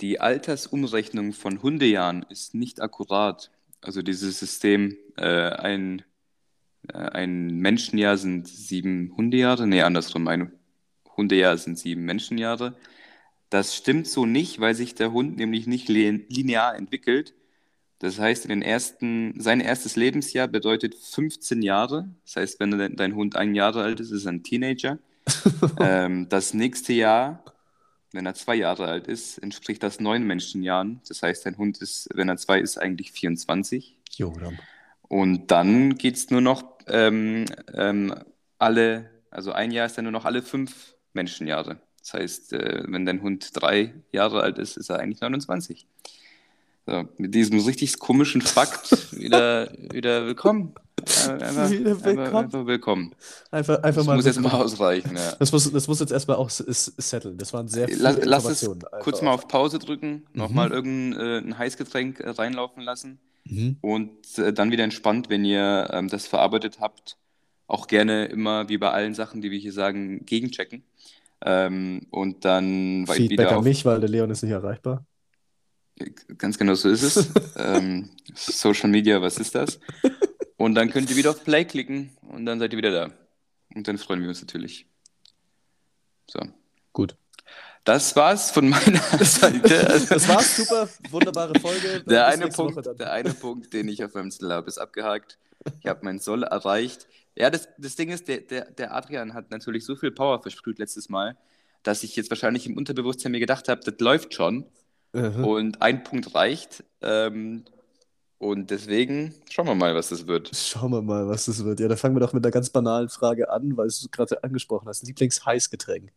die Altersumrechnung von Hundejahren ist nicht akkurat. Also dieses System, äh, ein, äh, ein Menschenjahr sind sieben Hundejahre, nee, andersrum, ein Hundejahr sind sieben Menschenjahre. Das stimmt so nicht, weil sich der Hund nämlich nicht linear entwickelt. Das heißt, in den ersten, sein erstes Lebensjahr bedeutet 15 Jahre. Das heißt, wenn dein Hund ein Jahr alt ist, ist er ein Teenager. ähm, das nächste Jahr, wenn er zwei Jahre alt ist, entspricht das neun Menschenjahren. Das heißt, dein Hund ist, wenn er zwei ist, eigentlich 24. Jo, dann. Und dann geht es nur noch ähm, ähm, alle, also ein Jahr ist dann nur noch alle fünf Menschenjahre. Das heißt, äh, wenn dein Hund drei Jahre alt ist, ist er eigentlich 29. So, mit diesem richtig komischen Fakt wieder, wieder willkommen. Einfach, wieder willkommen. Einfach, einfach willkommen. Einfach, einfach das mal muss willkommen. jetzt mal ausreichen. Ja. Das, muss, das muss jetzt erstmal auch setteln. Das waren sehr viele lass, lass es kurz mal auf Pause drücken, mhm. nochmal irgendein äh, Heißgetränk äh, reinlaufen lassen mhm. und äh, dann wieder entspannt, wenn ihr ähm, das verarbeitet habt, auch gerne immer, wie bei allen Sachen, die wir hier sagen, gegenchecken. Ähm, und dann Feedback wieder an mich, weil der Leon ist nicht erreichbar. Ganz genau so ist es. ähm, Social Media, was ist das? Und dann könnt ihr wieder auf Play klicken und dann seid ihr wieder da. Und dann freuen wir uns natürlich. So. Gut. Das war's von meiner Seite. das war's, super, wunderbare Folge. Der eine, Punkt, der eine Punkt, den ich auf meinem Zettel habe, ist abgehakt. Ich habe mein Soll erreicht. Ja, das, das Ding ist, der, der, der Adrian hat natürlich so viel Power versprüht letztes Mal, dass ich jetzt wahrscheinlich im Unterbewusstsein mir gedacht habe, das läuft schon. Mhm. Und ein Punkt reicht. Ähm, und deswegen schauen wir mal, was das wird. Schauen wir mal, was das wird. Ja, da fangen wir doch mit einer ganz banalen Frage an, weil du gerade angesprochen hast. Lieblingsheißgetränk.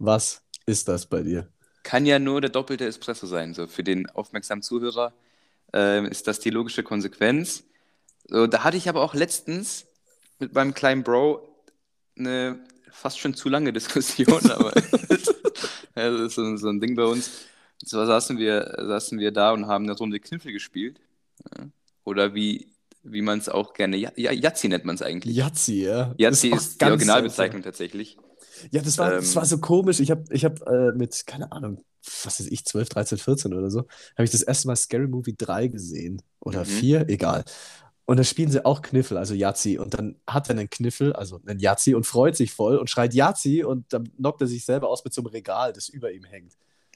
Was ist das bei dir? Kann ja nur der doppelte Espresso sein. So für den aufmerksamen Zuhörer äh, ist das die logische Konsequenz. So, da hatte ich aber auch letztens mit meinem kleinen Bro eine fast schon zu lange Diskussion, aber ja, das ist so, so, ein Ding bei uns. Und zwar saßen wir, saßen wir da und haben eine Runde Kniffel gespielt. Oder wie, wie man es auch gerne, ja, Yazzi nennt man es eigentlich. Yazzi, ja. Yazzi ist, ist die Originalbezeichnung tatsächlich. Ja, das war, ähm, das war so komisch. Ich habe ich hab, äh, mit, keine Ahnung, was weiß ich, 12, 13, 14 oder so, habe ich das erste Mal Scary Movie 3 gesehen. Oder mhm. 4, egal. Und da spielen sie auch Kniffel, also Yazzi. Und dann hat er einen Kniffel, also einen Yazzi, und freut sich voll und schreit Yazzi und dann knockt er sich selber aus mit so einem Regal, das über ihm hängt.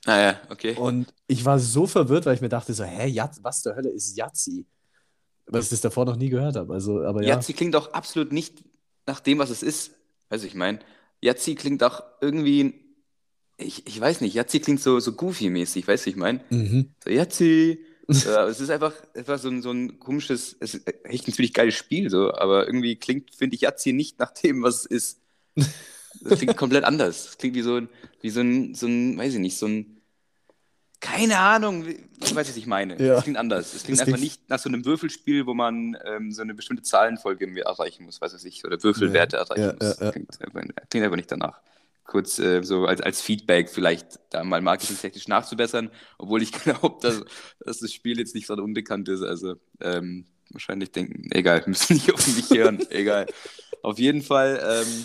Ah ja, okay. Und ich war so verwirrt, weil ich mir dachte so, hä, Yaz was zur Hölle ist Yazzi? Weil ich das davor noch nie gehört habe. Also, aber ja. Yazzi klingt auch absolut nicht nach dem, was es ist. Also ich meine, Yazzi klingt auch irgendwie, ich, ich weiß nicht, Yazzi klingt so, so goofy-mäßig, weißt du, ich meine? Mhm. So, Yazzi, ja, es ist einfach, einfach so, ein, so ein komisches, es ist echt ein ziemlich geiles Spiel, so, aber irgendwie klingt, finde ich, Yazzi nicht nach dem, was es ist. Das klingt komplett anders. Es klingt wie so ein, wie so ein, so ein, weiß ich nicht, so ein, keine Ahnung, ich weiß, was ich meine. Ja. Es klingt anders. Es klingt das einfach nicht nach so einem Würfelspiel, wo man ähm, so eine bestimmte Zahlenfolge irgendwie erreichen muss, weiß ich, oder Würfelwerte ja. erreichen ja, muss. Klingt, klingt einfach nicht danach kurz äh, so als, als Feedback vielleicht da mal marketingtechnisch nachzubessern, obwohl ich glaube, dass, dass das Spiel jetzt nicht so unbekannt ist. Also ähm, wahrscheinlich denken, egal, müssen nicht auf mich hören, egal. Auf jeden Fall, ähm,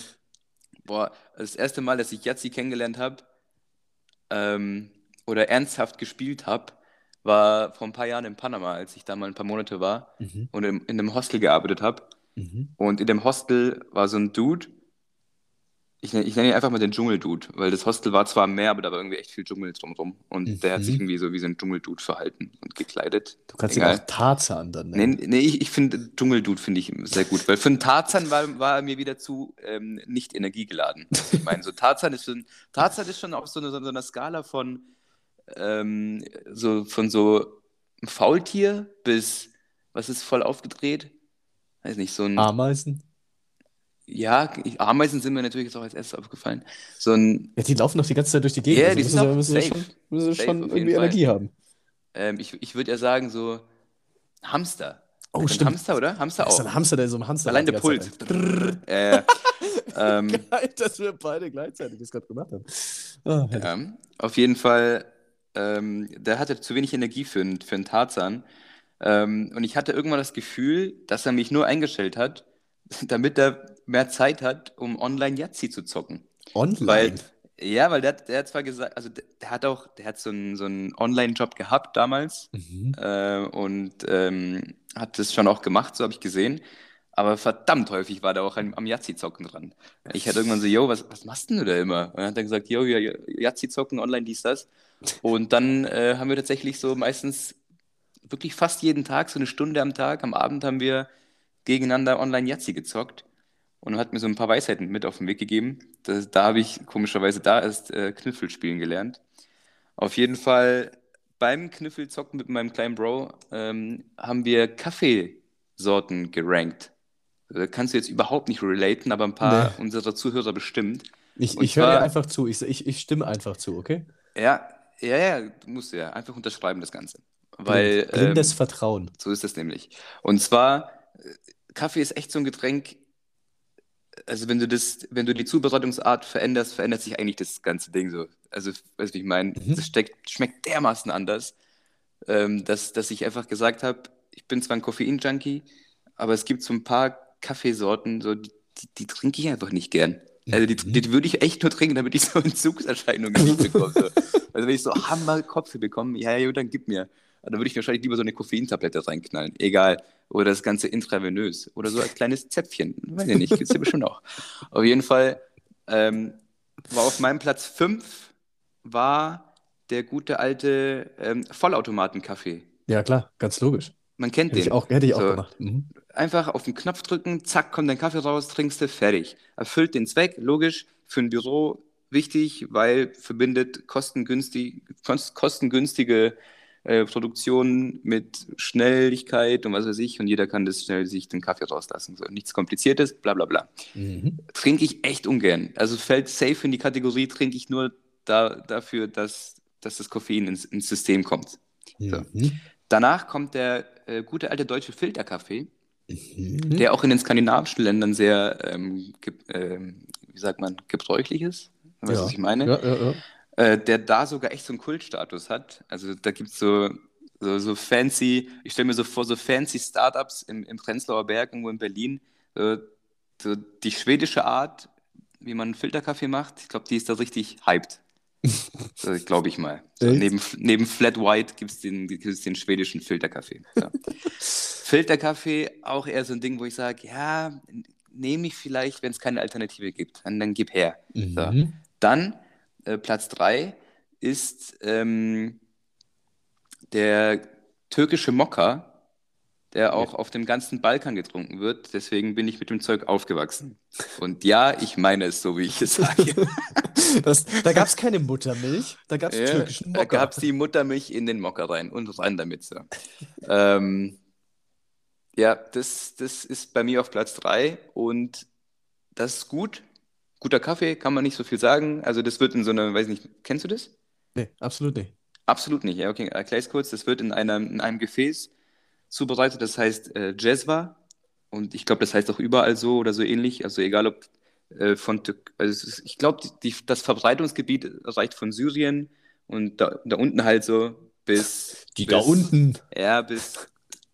boah, das erste Mal, dass ich Yazzi kennengelernt habe ähm, oder ernsthaft gespielt habe, war vor ein paar Jahren in Panama, als ich da mal ein paar Monate war mhm. und in, in einem Hostel gearbeitet habe. Mhm. Und in dem Hostel war so ein Dude, ich, ich nenne ihn einfach mal den Dschungeldude, weil das Hostel war zwar mehr, aber da war irgendwie echt viel Dschungel drumherum. Und mhm. der hat sich irgendwie so wie so ein Dschungeldude verhalten und gekleidet. Du kannst Egal. ihn auch Tarzan dann nennen. Nee, nee ich, ich finde Dschungeldude finde ich sehr gut, weil für einen Tarzan war, war er mir wieder zu ähm, nicht energiegeladen. Ich meine, so Tarzan ist schon, Tarzan ist schon auf so, eine, so einer Skala von ähm, so von so einem Faultier bis was ist voll aufgedreht? Weiß nicht, so ein Ameisen? Ja, Ameisen sind mir natürlich jetzt auch als erstes aufgefallen. So ein, ja, die laufen doch die ganze Zeit durch die Gegend. Ja, also die müssen, müssen, safe, schon, müssen safe schon irgendwie Energie haben. Ähm, ich ich würde ja sagen, so Hamster. Oh, stimmt. Hamster, oder? Hamster auch. Das ist ein Hamster, der so ein Hamster Allein der Puls. äh, ähm, Geil, dass wir beide gleichzeitig das gerade gemacht haben. Oh, ja, auf jeden Fall, ähm, der hatte zu wenig Energie für, für einen Tarzan. Ähm, und ich hatte irgendwann das Gefühl, dass er mich nur eingestellt hat, damit er mehr Zeit hat, um online Yahtzee zu zocken. Online? Weil, Ja, weil der, der hat zwar gesagt, also der, der hat auch, der hat so einen, so einen Online-Job gehabt damals mhm. äh, und ähm, hat das schon auch gemacht, so habe ich gesehen. Aber verdammt häufig war der auch am Yazzi-Zocken dran. Ich hatte irgendwann so, yo, was, was machst denn du da immer? Und dann hat er gesagt, yo, ja, Yazzi-Zocken, online, dies, das. Und dann äh, haben wir tatsächlich so meistens wirklich fast jeden Tag, so eine Stunde am Tag, am Abend haben wir gegeneinander online Yazzi gezockt und hat mir so ein paar Weisheiten mit auf den Weg gegeben. Das, da habe ich komischerweise da erst äh, Kniffel spielen gelernt. Auf jeden Fall beim Kniffelzocken mit meinem kleinen Bro ähm, haben wir Kaffeesorten gerankt. Da kannst du jetzt überhaupt nicht relaten, aber ein paar nee. unserer Zuhörer bestimmt. Ich, ich höre dir einfach zu, ich, ich, ich stimme einfach zu, okay? Ja, ja, ja, du musst ja einfach unterschreiben das Ganze. Weil, Blindes ähm, Vertrauen. So ist das nämlich. Und zwar, äh, Kaffee ist echt so ein Getränk, also wenn du das, wenn du die Zubereitungsart veränderst, verändert sich eigentlich das ganze Ding so. Also, weißt du, wie ich meine? Mhm. Das steckt, schmeckt dermaßen anders, ähm, dass, dass ich einfach gesagt habe, ich bin zwar ein Koffein-Junkie, aber es gibt so ein paar Kaffeesorten, so, die, die, die trinke ich einfach nicht gern. Also die, mhm. die, würde ich echt nur trinken, damit ich so Entzugserscheinungen nicht bekomme. So. Also wenn ich so Hammer Kopf bekomme, ja, ja, dann gib mir. Dann würde ich wahrscheinlich lieber so eine Koffeintablette reinknallen. Egal. Oder das Ganze intravenös. Oder so als kleines Zäpfchen. Weiß ich nicht, gibt es ja bestimmt auch. Auf jeden Fall ähm, war auf meinem Platz 5 war der gute alte ähm, Vollautomaten-Kaffee. Ja, klar, ganz logisch. Man kennt hätte den. Ich auch, hätte ich so, auch gemacht. Mhm. Einfach auf den Knopf drücken, zack, kommt dein Kaffee raus, trinkst du, fertig. Erfüllt den Zweck, logisch, für ein Büro wichtig, weil verbindet kostengünstig, kostengünstige äh, Produktion mit Schnelligkeit und was weiß ich und jeder kann das schnell sich den Kaffee rauslassen. So, nichts Kompliziertes, bla bla bla. Mhm. Trinke ich echt ungern. Also fällt safe in die Kategorie, trinke ich nur da, dafür, dass, dass das Koffein ins, ins System kommt. So. Mhm. Danach kommt der äh, gute alte deutsche Filterkaffee, mhm. der auch in den skandinavischen Ländern sehr, ähm, äh, wie sagt man, gebräuchlich ist. Weißt du, ja. was ich meine? Ja, ja, ja äh, der da sogar echt so einen Kultstatus hat. Also da gibt es so, so, so, fancy, ich stelle mir so vor, so fancy Startups im, im Prenzlauer Berg, irgendwo in Berlin. So, so die schwedische Art, wie man einen Filterkaffee macht, ich glaube, die ist da richtig hyped. so, glaube ich mal. So, neben, neben Flat White gibt es den, den schwedischen Filterkaffee. So. Filterkaffee auch eher so ein Ding, wo ich sage, ja, nehme ich vielleicht, wenn es keine Alternative gibt. Dann, dann gib her. Mhm. So. Dann äh, Platz 3 ist ähm, der türkische Mokka, der auch ja. auf dem ganzen Balkan getrunken wird. Deswegen bin ich mit dem Zeug aufgewachsen. Und ja, ich meine es so, wie ich es sage. Das, da gab es keine Muttermilch, da gab es ja, türkischen Mokka. Da gab es die Muttermilch in den Mokka rein und rein damit. So. ähm, ja, das, das ist bei mir auf Platz 3 und das ist gut, guter Kaffee, kann man nicht so viel sagen. Also das wird in so einer, weiß nicht, kennst du das? Nee, absolut nicht. Absolut nicht, ja, okay, erklär es kurz. Das wird in einem, in einem Gefäß zubereitet, das heißt äh, Jezwa. Und ich glaube, das heißt auch überall so oder so ähnlich. Also egal ob äh, von also ist, ich glaube, das Verbreitungsgebiet reicht von Syrien und da, da unten halt so bis. Die bis, da unten. Ja, bis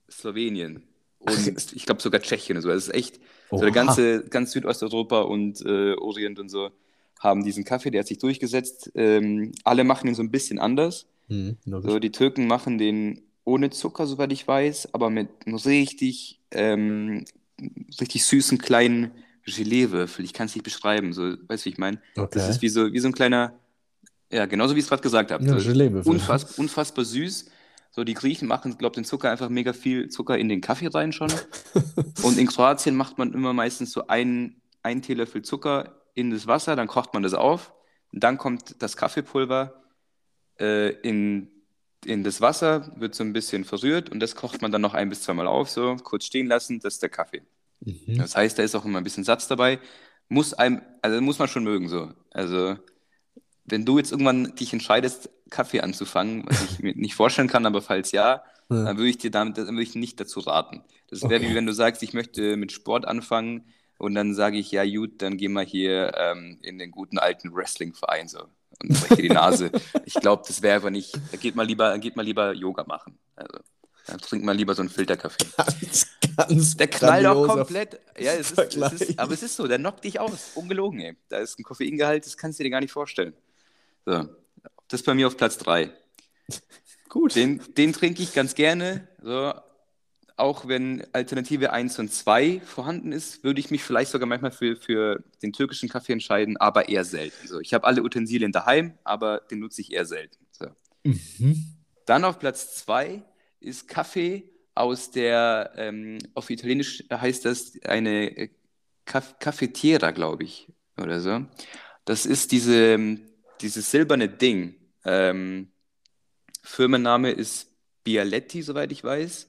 Slowenien. Und ich glaube sogar Tschechien und so. Das ist echt so der ganze, ganz Südosteuropa und äh, Orient und so haben diesen Kaffee, der hat sich durchgesetzt. Ähm, alle machen ihn so ein bisschen anders. Mhm, so, die Türken machen den ohne Zucker, soweit ich weiß, aber mit einem richtig, ähm, richtig süßen kleinen Geleewürfel. Ich kann es nicht beschreiben, so, weißt du, wie ich meine? Okay. Das ist wie so, wie so ein kleiner, ja, genauso wie ich es gerade gesagt habe. Ja, so, unfass, unfassbar süß. So, die Griechen machen, glaube ich, den Zucker einfach mega viel Zucker in den Kaffee rein schon. und in Kroatien macht man immer meistens so einen, einen Teelöffel Zucker in das Wasser, dann kocht man das auf. Und dann kommt das Kaffeepulver äh, in, in das Wasser, wird so ein bisschen verrührt und das kocht man dann noch ein bis zweimal auf, so kurz stehen lassen, das ist der Kaffee. Mhm. Das heißt, da ist auch immer ein bisschen Satz dabei. Muss einem, also muss man schon mögen so. Also wenn du jetzt irgendwann dich entscheidest, Kaffee anzufangen, was ich mir nicht vorstellen kann, aber falls ja, ja. dann würde ich dir damit, dann würde ich nicht dazu raten. Das wäre okay. wie wenn du sagst, ich möchte mit Sport anfangen und dann sage ich, ja gut, dann geh mal hier ähm, in den guten alten Wrestling-Verein so und breche die Nase. ich glaube, das wäre einfach nicht, da geht mal lieber, geht mal lieber Yoga machen. Also, dann trink mal lieber so einen Filterkaffee. Ganz der knallt auch komplett. Ja, es ist, es ist, aber es ist so, der knockt dich aus. Ungelogen, ey. Da ist ein Koffeingehalt, das kannst du dir gar nicht vorstellen. So. Das ist bei mir auf Platz 3. Gut. Den, den trinke ich ganz gerne. So. Auch wenn Alternative 1 und 2 vorhanden ist, würde ich mich vielleicht sogar manchmal für, für den türkischen Kaffee entscheiden, aber eher selten. So. Ich habe alle Utensilien daheim, aber den nutze ich eher selten. So. Mhm. Dann auf Platz 2 ist Kaffee aus der, ähm, auf Italienisch heißt das eine Cafetiera, glaube ich, oder so. Das ist diese, dieses silberne Ding. Ähm, Firmenname ist Bialetti, soweit ich weiß.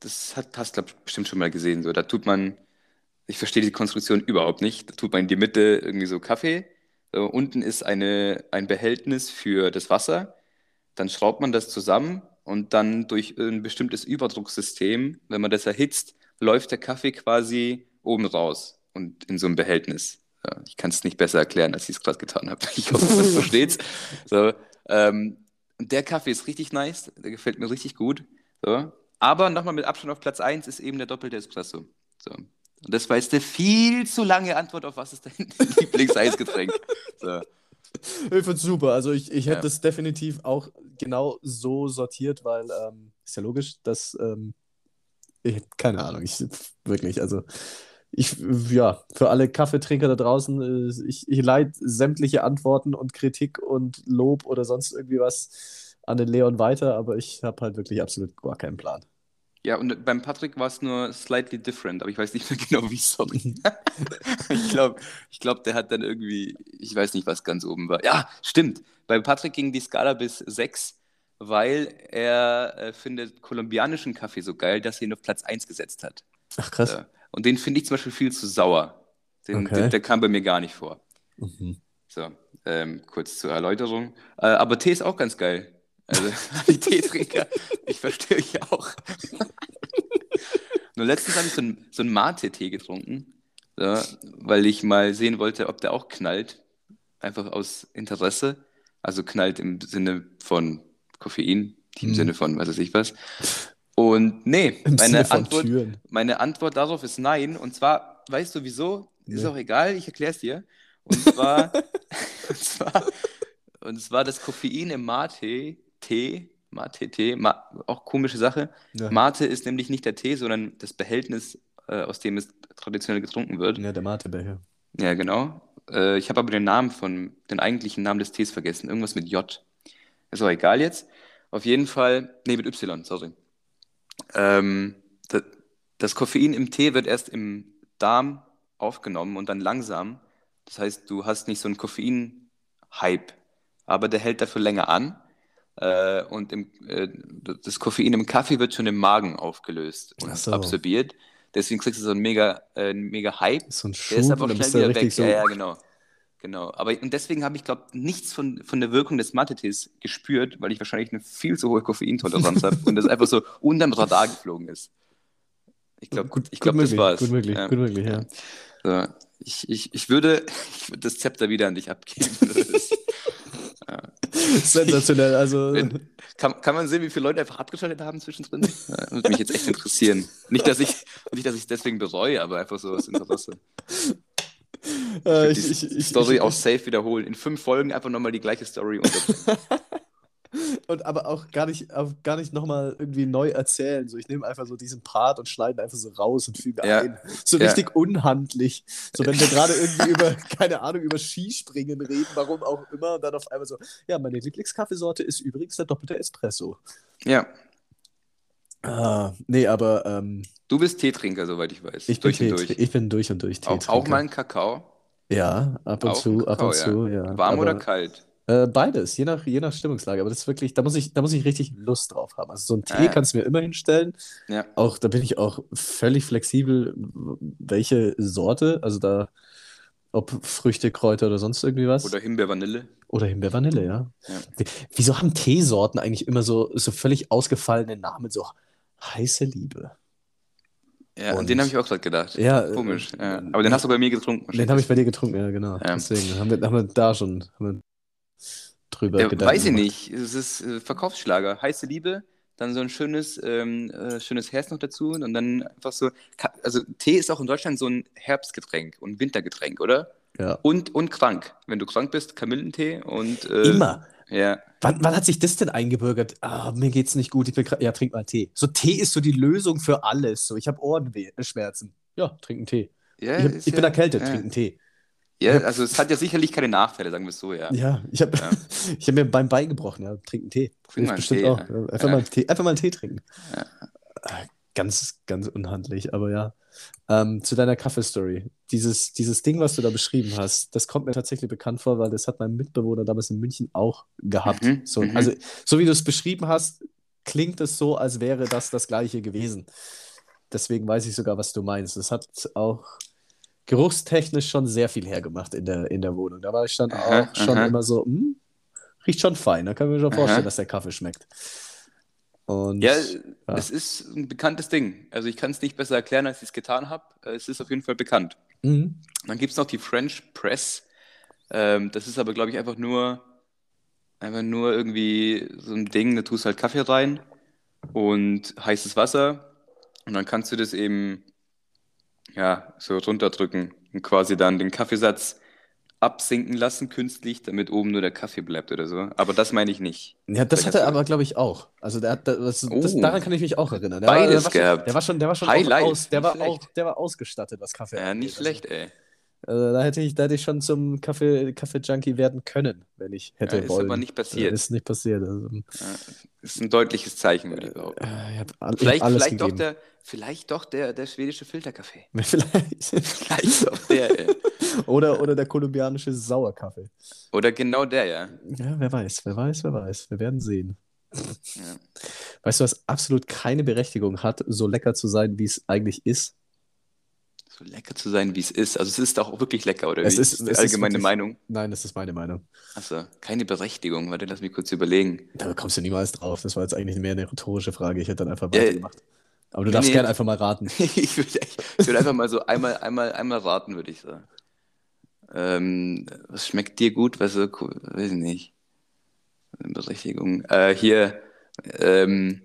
Das hat, hast du bestimmt schon mal gesehen. So, da tut man, ich verstehe die Konstruktion überhaupt nicht. Da tut man in die Mitte irgendwie so Kaffee. So, unten ist eine, ein Behältnis für das Wasser. Dann schraubt man das zusammen und dann durch ein bestimmtes Überdrucksystem, wenn man das erhitzt, läuft der Kaffee quasi oben raus und in so einem Behältnis. Ja, ich kann es nicht besser erklären, als ich es gerade getan habe. Ich hoffe, man versteht so, ähm, Der Kaffee ist richtig nice, der gefällt mir richtig gut. So. Aber nochmal mit Abstand auf Platz 1 ist eben der doppelte Espresso. So. Und das war jetzt eine viel zu lange Antwort auf was ist dein Lieblingseisgetränk. So. Ich finde es super. Also ich, ich hätte es definitiv auch genau so sortiert, weil ähm, ist ja logisch, dass ähm, ich, keine Ahnung, ich wirklich, also ich, ja, für alle Kaffeetrinker da draußen, äh, ich, ich leite sämtliche Antworten und Kritik und Lob oder sonst irgendwie was an den Leon weiter, aber ich habe halt wirklich absolut gar keinen Plan. Ja, und beim Patrick war es nur slightly different, aber ich weiß nicht mehr genau wie, sorry. ich glaube, ich glaub, der hat dann irgendwie, ich weiß nicht, was ganz oben war. Ja, stimmt. Bei Patrick ging die Skala bis 6, weil er äh, findet kolumbianischen Kaffee so geil, dass er ihn auf Platz 1 gesetzt hat. Ach, krass. Äh, und den finde ich zum Beispiel viel zu sauer. Den, okay. den, der kam bei mir gar nicht vor. Mhm. So, ähm, kurz zur Erläuterung. Äh, aber Tee ist auch ganz geil. Also, die Teetrinker, ich verstehe euch auch. Nur letztens habe ich so einen so Mate-Tee getrunken, so, weil ich mal sehen wollte, ob der auch knallt. Einfach aus Interesse. Also knallt im Sinne von Koffein, im hm. Sinne von was weiß ich was. Und nee, meine Antwort, meine Antwort darauf ist nein. Und zwar, weißt du wieso? Ist nee. auch egal, ich erkläre es dir. Und zwar, und zwar, und zwar das Koffein im Mate Tee, Mate Tee, Ma auch komische Sache. Ja. Mate ist nämlich nicht der Tee, sondern das Behältnis, äh, aus dem es traditionell getrunken wird. Ja, der Matebecher. Ja, genau. Äh, ich habe aber den Namen von, den eigentlichen Namen des Tees vergessen. Irgendwas mit J. Ist auch egal jetzt. Auf jeden Fall, nee, mit Y, sorry. Ähm, das, das Koffein im Tee wird erst im Darm aufgenommen und dann langsam. Das heißt, du hast nicht so einen Koffein-Hype, aber der hält dafür länger an. Äh, und im, äh, das Koffein im Kaffee wird schon im Magen aufgelöst und so. absorbiert. Deswegen kriegst du so einen mega, äh, mega Hype. So ein Schub, der ist aber schnell wieder weg. So ja, ja, genau. Genau. Aber und deswegen habe ich, glaube nichts von, von der Wirkung des Mathe-Tees gespürt, weil ich wahrscheinlich eine viel zu hohe Koffeintoleranz habe und das einfach so unterm Radar geflogen ist. Ich glaube, gut, ich glaube, das war's. Gut möglich, ja. gut möglich, ja. So, ich, ich, ich, würde, ich würde das Zepter wieder an dich abgeben. ja. Sensationell, also. Kann, kann man sehen, wie viele Leute einfach abgeschaltet haben zwischendrin? Das würde mich jetzt echt interessieren. Nicht, dass ich nicht, dass ich es deswegen bereue, aber einfach so aus Interesse. Äh, ich, ich, die ich, Story auch safe wiederholen. In fünf Folgen einfach nochmal die gleiche Story und aber auch gar nicht, auch gar nicht nochmal irgendwie neu erzählen. So, ich nehme einfach so diesen Part und schneide einfach so raus und füge ja. ein. So ja. richtig unhandlich. So, wenn wir gerade irgendwie über, keine Ahnung, über Skispringen reden, warum auch immer, und dann auf einmal so, ja, meine Lieblingskaffeesorte ist übrigens der doppelte Espresso. Ja. Ah, nee, aber. Ähm, du bist Teetrinker, soweit ich weiß. Ich durch bin, und durch. Ich bin durch und durch Teetrinker. Auch, auch mal ein Kakao? Ja, ab und auch zu, Kakao, ab und ja. zu, ja. Warm aber, oder kalt? Äh, beides, je nach, je nach Stimmungslage. Aber das ist wirklich, da muss ich, da muss ich richtig Lust drauf haben. Also so ein Tee ah, kannst du mir immer hinstellen. Ja. Auch, da bin ich auch völlig flexibel, welche Sorte, also da, ob Früchte, Kräuter oder sonst irgendwie was. Oder Himbeer-Vanille. Oder Himbeer-Vanille, ja. ja. Wieso haben Teesorten eigentlich immer so, so völlig ausgefallene Namen, so heiße Liebe? Ja, und, den habe ich auch gerade gedacht. Ja, komisch. Ja. Aber den hast du bei mir getrunken. Den habe ich bei dir getrunken, ja, genau. Ja. Deswegen haben wir, haben wir da schon, wir drüber ja, gedacht. Weiß ich nicht. Es ist äh, Verkaufsschlager. Heiße Liebe, dann so ein schönes, ähm, äh, schönes Herz noch dazu und dann einfach so. Also Tee ist auch in Deutschland so ein Herbstgetränk und Wintergetränk, oder? Ja. Und, und krank. Wenn du krank bist, Kamillentee und. Äh, Immer. Ja. Wann, wann, hat sich das denn eingebürgert? Ah, mir geht's nicht gut. Ich bin ja, trink mal Tee. So Tee ist so die Lösung für alles. So, ich habe Ohrenschmerzen. Ja, trink einen Tee. Ja, ich, hab, ich ja, bin erkältet, ja. trink einen Tee. Ja, also es hat ja sicherlich keine Nachteile, sagen wir es so, ja. Ja, ich habe ja. hab mir beim Bein gebrochen, ja. Trink einen Tee. Trink mal bestimmt Tee, auch. Ja. Einfach, Mal Tee, einfach mal einen Tee trinken. Ganz, ganz unhandlich, aber ja. Ähm, zu deiner Kaffeestory. Dieses, dieses Ding, was du da beschrieben hast, das kommt mir tatsächlich bekannt vor, weil das hat mein Mitbewohner damals in München auch gehabt. Mhm, so, mhm. Also, so wie du es beschrieben hast, klingt es so, als wäre das das gleiche gewesen. Deswegen weiß ich sogar, was du meinst. Es hat auch geruchstechnisch schon sehr viel hergemacht in der, in der Wohnung. Da war ich dann aha, auch schon aha. immer so, hm, riecht schon fein. Da kann ich mir schon vorstellen, aha. dass der Kaffee schmeckt. Und, ja, ja, es ist ein bekanntes Ding. Also ich kann es nicht besser erklären, als ich es getan habe. Es ist auf jeden Fall bekannt. Mhm. Dann gibt es noch die French Press. Ähm, das ist aber, glaube ich, einfach nur, einfach nur irgendwie so ein Ding, da tust halt Kaffee rein und heißes Wasser und dann kannst du das eben ja, so runterdrücken und quasi dann den Kaffeesatz absinken lassen künstlich, damit oben nur der Kaffee bleibt oder so. Aber das meine ich nicht. Ja, das hat er aber, glaube ich, auch. Also der hat, das, oh. das, daran kann ich mich auch erinnern. Der Beides war, der gehabt. der war schon, der war schon aus, der war auch, der war ausgestattet, was Kaffee Ja, nicht schlecht, ey. Also da hätte ich, da hätte ich schon zum Kaffee, Kaffee-Junkie werden können, wenn ich hätte ja, wollen. Ist aber nicht passiert. Ist nicht passiert. Also, ja, ist ein deutliches Zeichen, würde ich behaupten. Äh, all, vielleicht, vielleicht doch, der, vielleicht doch der, der schwedische Filterkaffee. Vielleicht. vielleicht doch der, ey. oder, oder der kolumbianische Sauerkaffee. Oder genau der, ja. Ja, wer weiß, wer weiß, wer weiß. Wir werden sehen. Ja. Weißt du, was absolut keine Berechtigung hat, so lecker zu sein, wie es eigentlich ist? So lecker zu sein, wie es ist. Also es ist auch wirklich lecker, oder es wie? Ist, ist es allgemeine wirklich, Meinung? Nein, das ist meine Meinung. Achso, keine Berechtigung. Warte, lass mich kurz überlegen. Da kommst du niemals drauf. Das war jetzt eigentlich mehr eine rhetorische Frage. Ich hätte dann einfach weitergemacht. Aber du darfst nee, gerne einfach mal raten. ich würde würd einfach mal so einmal, einmal, einmal raten, würde ich sagen. Ähm, was schmeckt dir gut? Was so cool? Weiß ich nicht. Berechtigung. Äh, hier, ähm,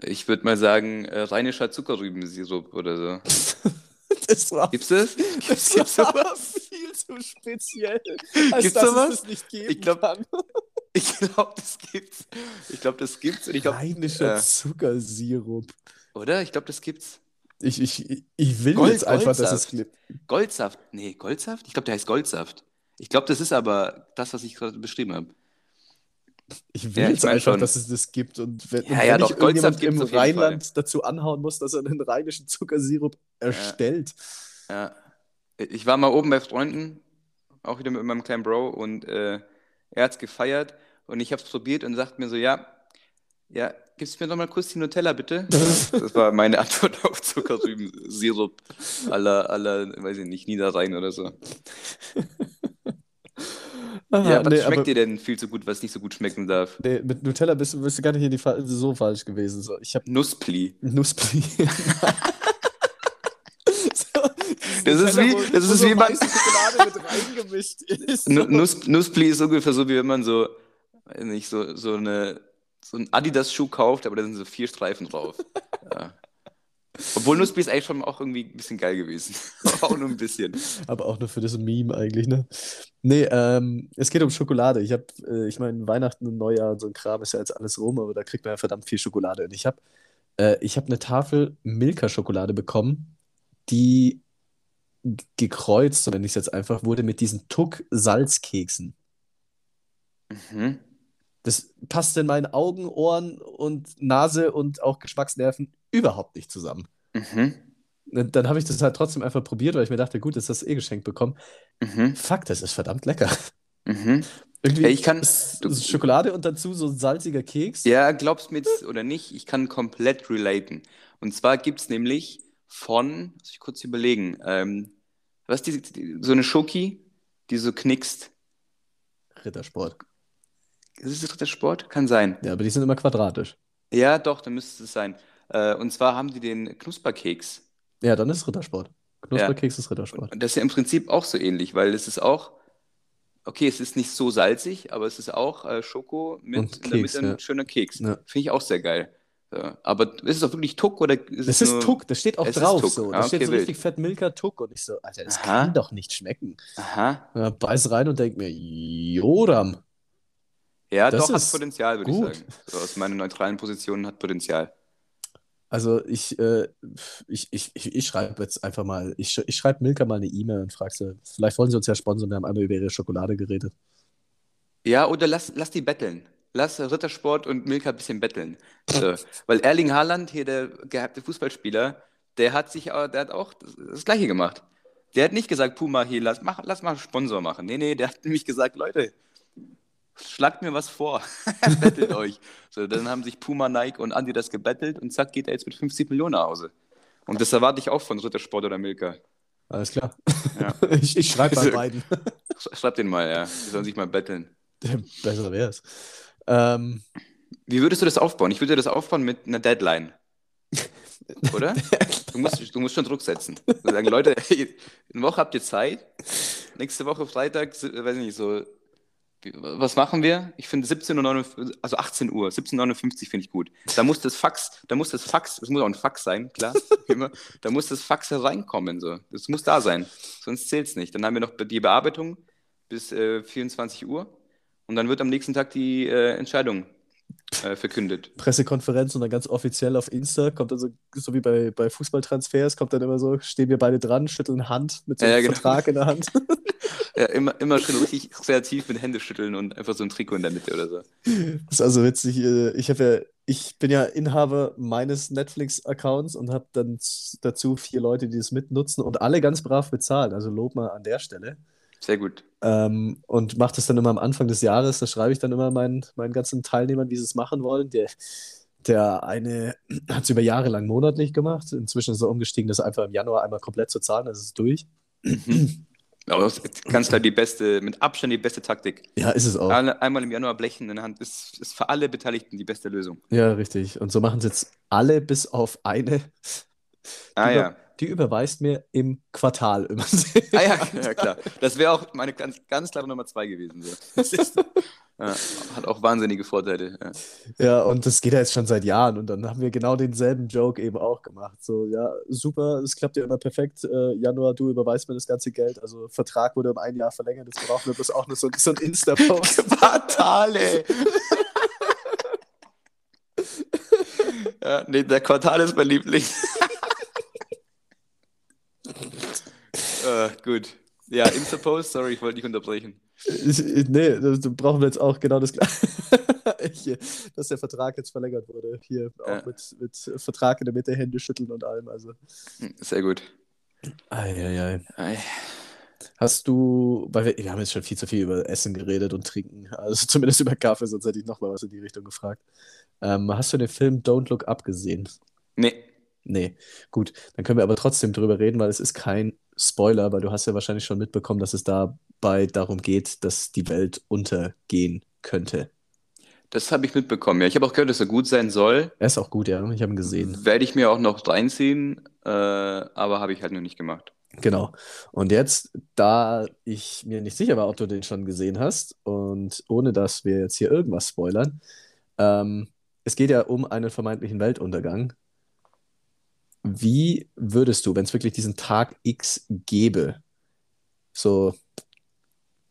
ich würde mal sagen, äh, rheinischer Zuckerrübensirup oder so. Das war, Gibt's das? Gibt's, das war viel zu speziell, als gibt's dass sowas? es das nicht geben ich glaub, kann. Ich glaube, das gibt's. Ich glaube, das gibt's. Und ich glaub, Rheinischer äh, Zuckersirup. Oder? Ich glaube, das gibt's. Ich, ich, ich will Gold, jetzt einfach, dass es gibt. Goldsaft. Nee, Goldsaft? Ich glaube, der heißt Goldsaft. Ich glaube, das ist aber das, was ich gerade beschrieben habe. Ich will ja, jetzt einfach, schon. dass es das gibt. Und wenn, ja, und wenn ja, doch, Goldsaft im Rheinland dazu anhauen muss, dass er einen rheinischen Zuckersirup erstellt. Ja. Ich war mal oben bei Freunden, auch wieder mit meinem kleinen Bro, und äh, er hat es gefeiert und ich habe es probiert und sagt mir so, ja, ja, gibst mir doch mal kurz die Nutella, bitte? das war meine Antwort auf Zuckerrübensirup aller, aller, weiß ich nicht, Niederrhein oder so. Aha, ja, was nee, schmeckt dir denn viel zu gut, was nicht so gut schmecken darf? Nee, mit Nutella bist, bist du gar nicht in die Fa so falsch gewesen. So, ich hab Nusspli. Nusspli. so, das ist wie, das ist wie man. Schokolade mit reingemischt ist. Nuss, Nusspli ist ungefähr so, wie wenn man so, nicht, so, so eine, so einen Adidas-Schuh kauft, aber da sind so vier Streifen drauf. Ja. Obwohl Nussbi ist eigentlich schon auch irgendwie ein bisschen geil gewesen. auch nur ein bisschen. Aber auch nur für das Meme eigentlich, ne? Nee, ähm, es geht um Schokolade. Ich habe, äh, ich meine, Weihnachten und Neujahr und so ein Kram ist ja jetzt alles rum, aber da kriegt man ja verdammt viel Schokolade. Und ich habe äh, ich hab eine Tafel Milka-Schokolade bekommen, die gekreuzt, so nenne ich es jetzt einfach, wurde mit diesen Tuck-Salzkeksen. Mhm. Das passt in meinen Augen, Ohren und Nase und auch Geschmacksnerven überhaupt nicht zusammen. Mhm. Dann habe ich das halt trotzdem einfach probiert, weil ich mir dachte, gut, ist das eh geschenkt bekommen. Mhm. Fuck, das ist verdammt lecker. Mhm. Irgendwie ich kann, du, Schokolade und dazu so ein salziger Keks. Ja, glaubst du mir jetzt oder nicht, ich kann komplett relaten. Und zwar gibt es nämlich von, muss ich kurz überlegen, ähm, was die, die, so eine Schoki, die so knickst. Rittersport. Ist es Rittersport? Kann sein. Ja, aber die sind immer quadratisch. Ja, doch, dann müsste es sein. Äh, und zwar haben die den Knusperkeks. Ja, dann ist Rittersport. Knusperkeks ja. ist Rittersport. Und das ist ja im Prinzip auch so ähnlich, weil es ist auch, okay, es ist nicht so salzig, aber es ist auch äh, Schoko mit der Mitte ein schöner Keks. Ja. Finde ich auch sehr geil. So. Aber ist es auch wirklich Tuck oder ist es Es ist Tuck, das steht auch Es drauf so. Ah, Da steht okay, so wild. richtig fett Milka Tuck und ich so, Alter, das Aha. kann doch nicht schmecken. Aha. Ja, beiß rein und denk mir, Joram. Ja, Das doch, hat Potenzial, würde ich gut. sagen. So, aus meiner neutralen Position hat Potenzial. Also ich, äh, ich, ich, ich, ich schreibe jetzt einfach mal, ich, ich schreibe Milka mal eine E-Mail und frage sie, vielleicht wollen sie uns ja sponsern, wir haben einmal über ihre Schokolade geredet. Ja, oder lass, lass die betteln. Lass Rittersport und Milka ein bisschen betteln. So. Weil Erling Haaland, hier der gehypte Fußballspieler, der hat sich auch, der hat auch das, das Gleiche gemacht. Der hat nicht gesagt, Puma, hier, lass, mach, lass mal Sponsor machen. Nee, nee, der hat nämlich gesagt, Leute, schlagt mir was vor. Bettelt euch. So, dann haben sich Puma, Nike und Adidas gebettelt und zack, geht er jetzt mit 50 Millionen nach Hause. Und das erwarte ich auch von Rittersport oder Milka. Alles klar. Ja. Ich, ich schreibe bei beiden. Sch- Schreibt den mal, ja. Die sollen sich mal betteln. Besser wäre es. Ähm, Wie würdest du das aufbauen? Ich würde das aufbauen mit einer Deadline. Oder? Du musst, du musst schon Druck setzen. Sagen, Leute, eine Woche habt ihr Zeit. Nächste Woche Freitag, weiß ich nicht, so. Was machen wir? Ich finde 17 Uhr, 59 also 18 Uhr, 17.59 Uhr finde ich gut. Da muss das Fax, da muss das Fax, es muss auch ein Fax sein, klar, immer. Da muss das Fax hereinkommen, so. Das muss da sein. Sonst zählt es nicht. Dann haben wir noch die Bearbeitung bis äh, 24 Uhr und dann wird am nächsten Tag die äh, Entscheidung äh, verkündet. Pressekonferenz und dann ganz offiziell auf Insta kommt dann so, so wie bei, bei Fußballtransfers, kommt dann immer so, stehen wir beide dran, schütteln Hand mit so einem Ja, genau. Vertrag in der Hand. Ja, immer, immer schön richtig kreativ mit Hände schütteln und einfach so ein Trikot in der Mitte oder so. Das ist also witzig. äh, Ich habe ja, ich bin ja Inhaber meines Netflix-Accounts und habe dann dazu vier Leute, die das mitnutzen und alle ganz brav bezahlen. Also Lob mal an der Stelle. Sehr gut. Ähm, und mache das dann immer am Anfang des Jahres. Da schreibe ich dann immer meinen, meinen ganzen Teilnehmern, wie sie es machen wollen. Der, der eine hat es über Jahre lang monatlich gemacht. Inzwischen ist er umgestiegen, das einfach im Januar einmal komplett zu zahlen. Das ist durch. Aber das ist ganz klar die beste, mit Abstand die beste Taktik. Ja, ist es auch. Einmal im Januar blechen in der Hand ist, ist für alle Beteiligten die beste Lösung. Ja, richtig. Und so machen es jetzt alle bis auf eine. Ah Die ja. Die überweist mir im Quartal immer. Ah ja, ja klar. Das wäre auch meine ganz, ganz klare Nummer zwei gewesen. So. Ja, hat auch wahnsinnige Vorteile. Ja. Ja, und das geht ja jetzt schon seit Jahren. Und dann haben wir genau denselben Joke eben auch gemacht. So, ja, super, es klappt ja immer perfekt. Äh, Januar, du überweist mir das ganze Geld. Also Vertrag wurde um ein Jahr verlängert. Jetzt brauchen wir bloß auch nur so, so ein Insta-Post. Quartale! ja, nee, der Quartal ist mein Liebling. Äh, gut. Ja, Insta-Post, sorry, ich wollte nicht unterbrechen. Ich, ich- nee, das das brauchen wir jetzt auch genau das gleiche. Dass der Vertrag jetzt verlängert wurde. Hier auch Ja. mit, mit Vertrag in der Mitte, Hände schütteln und allem. Also. Hm, Sehr gut. Eieiei. Ei. Hast du, weil wir, wir haben jetzt schon viel zu viel über Essen geredet und Trinken, also zumindest über Kaffee, sonst hätte ich noch mal was in die Richtung gefragt. Ähm, hast du den Film Don't Look Up gesehen? Nee, Nee, gut, dann können wir aber trotzdem drüber reden, weil es ist kein Spoiler, weil du hast ja wahrscheinlich schon mitbekommen, dass es dabei darum geht, dass die Welt untergehen könnte. das habe ich mitbekommen. Ja, ich habe auch gehört, dass er gut sein soll. Er ist auch gut, ja, ich habe ihn gesehen. Werde ich mir auch noch reinziehen, äh, aber habe ich halt noch nicht gemacht. Genau. Und jetzt, da ich mir nicht sicher war, ob du den schon gesehen hast und ohne dass wir jetzt hier irgendwas spoilern, ähm, es geht ja um einen vermeintlichen Weltuntergang. Wie würdest du, wenn es wirklich diesen Tag X gäbe, so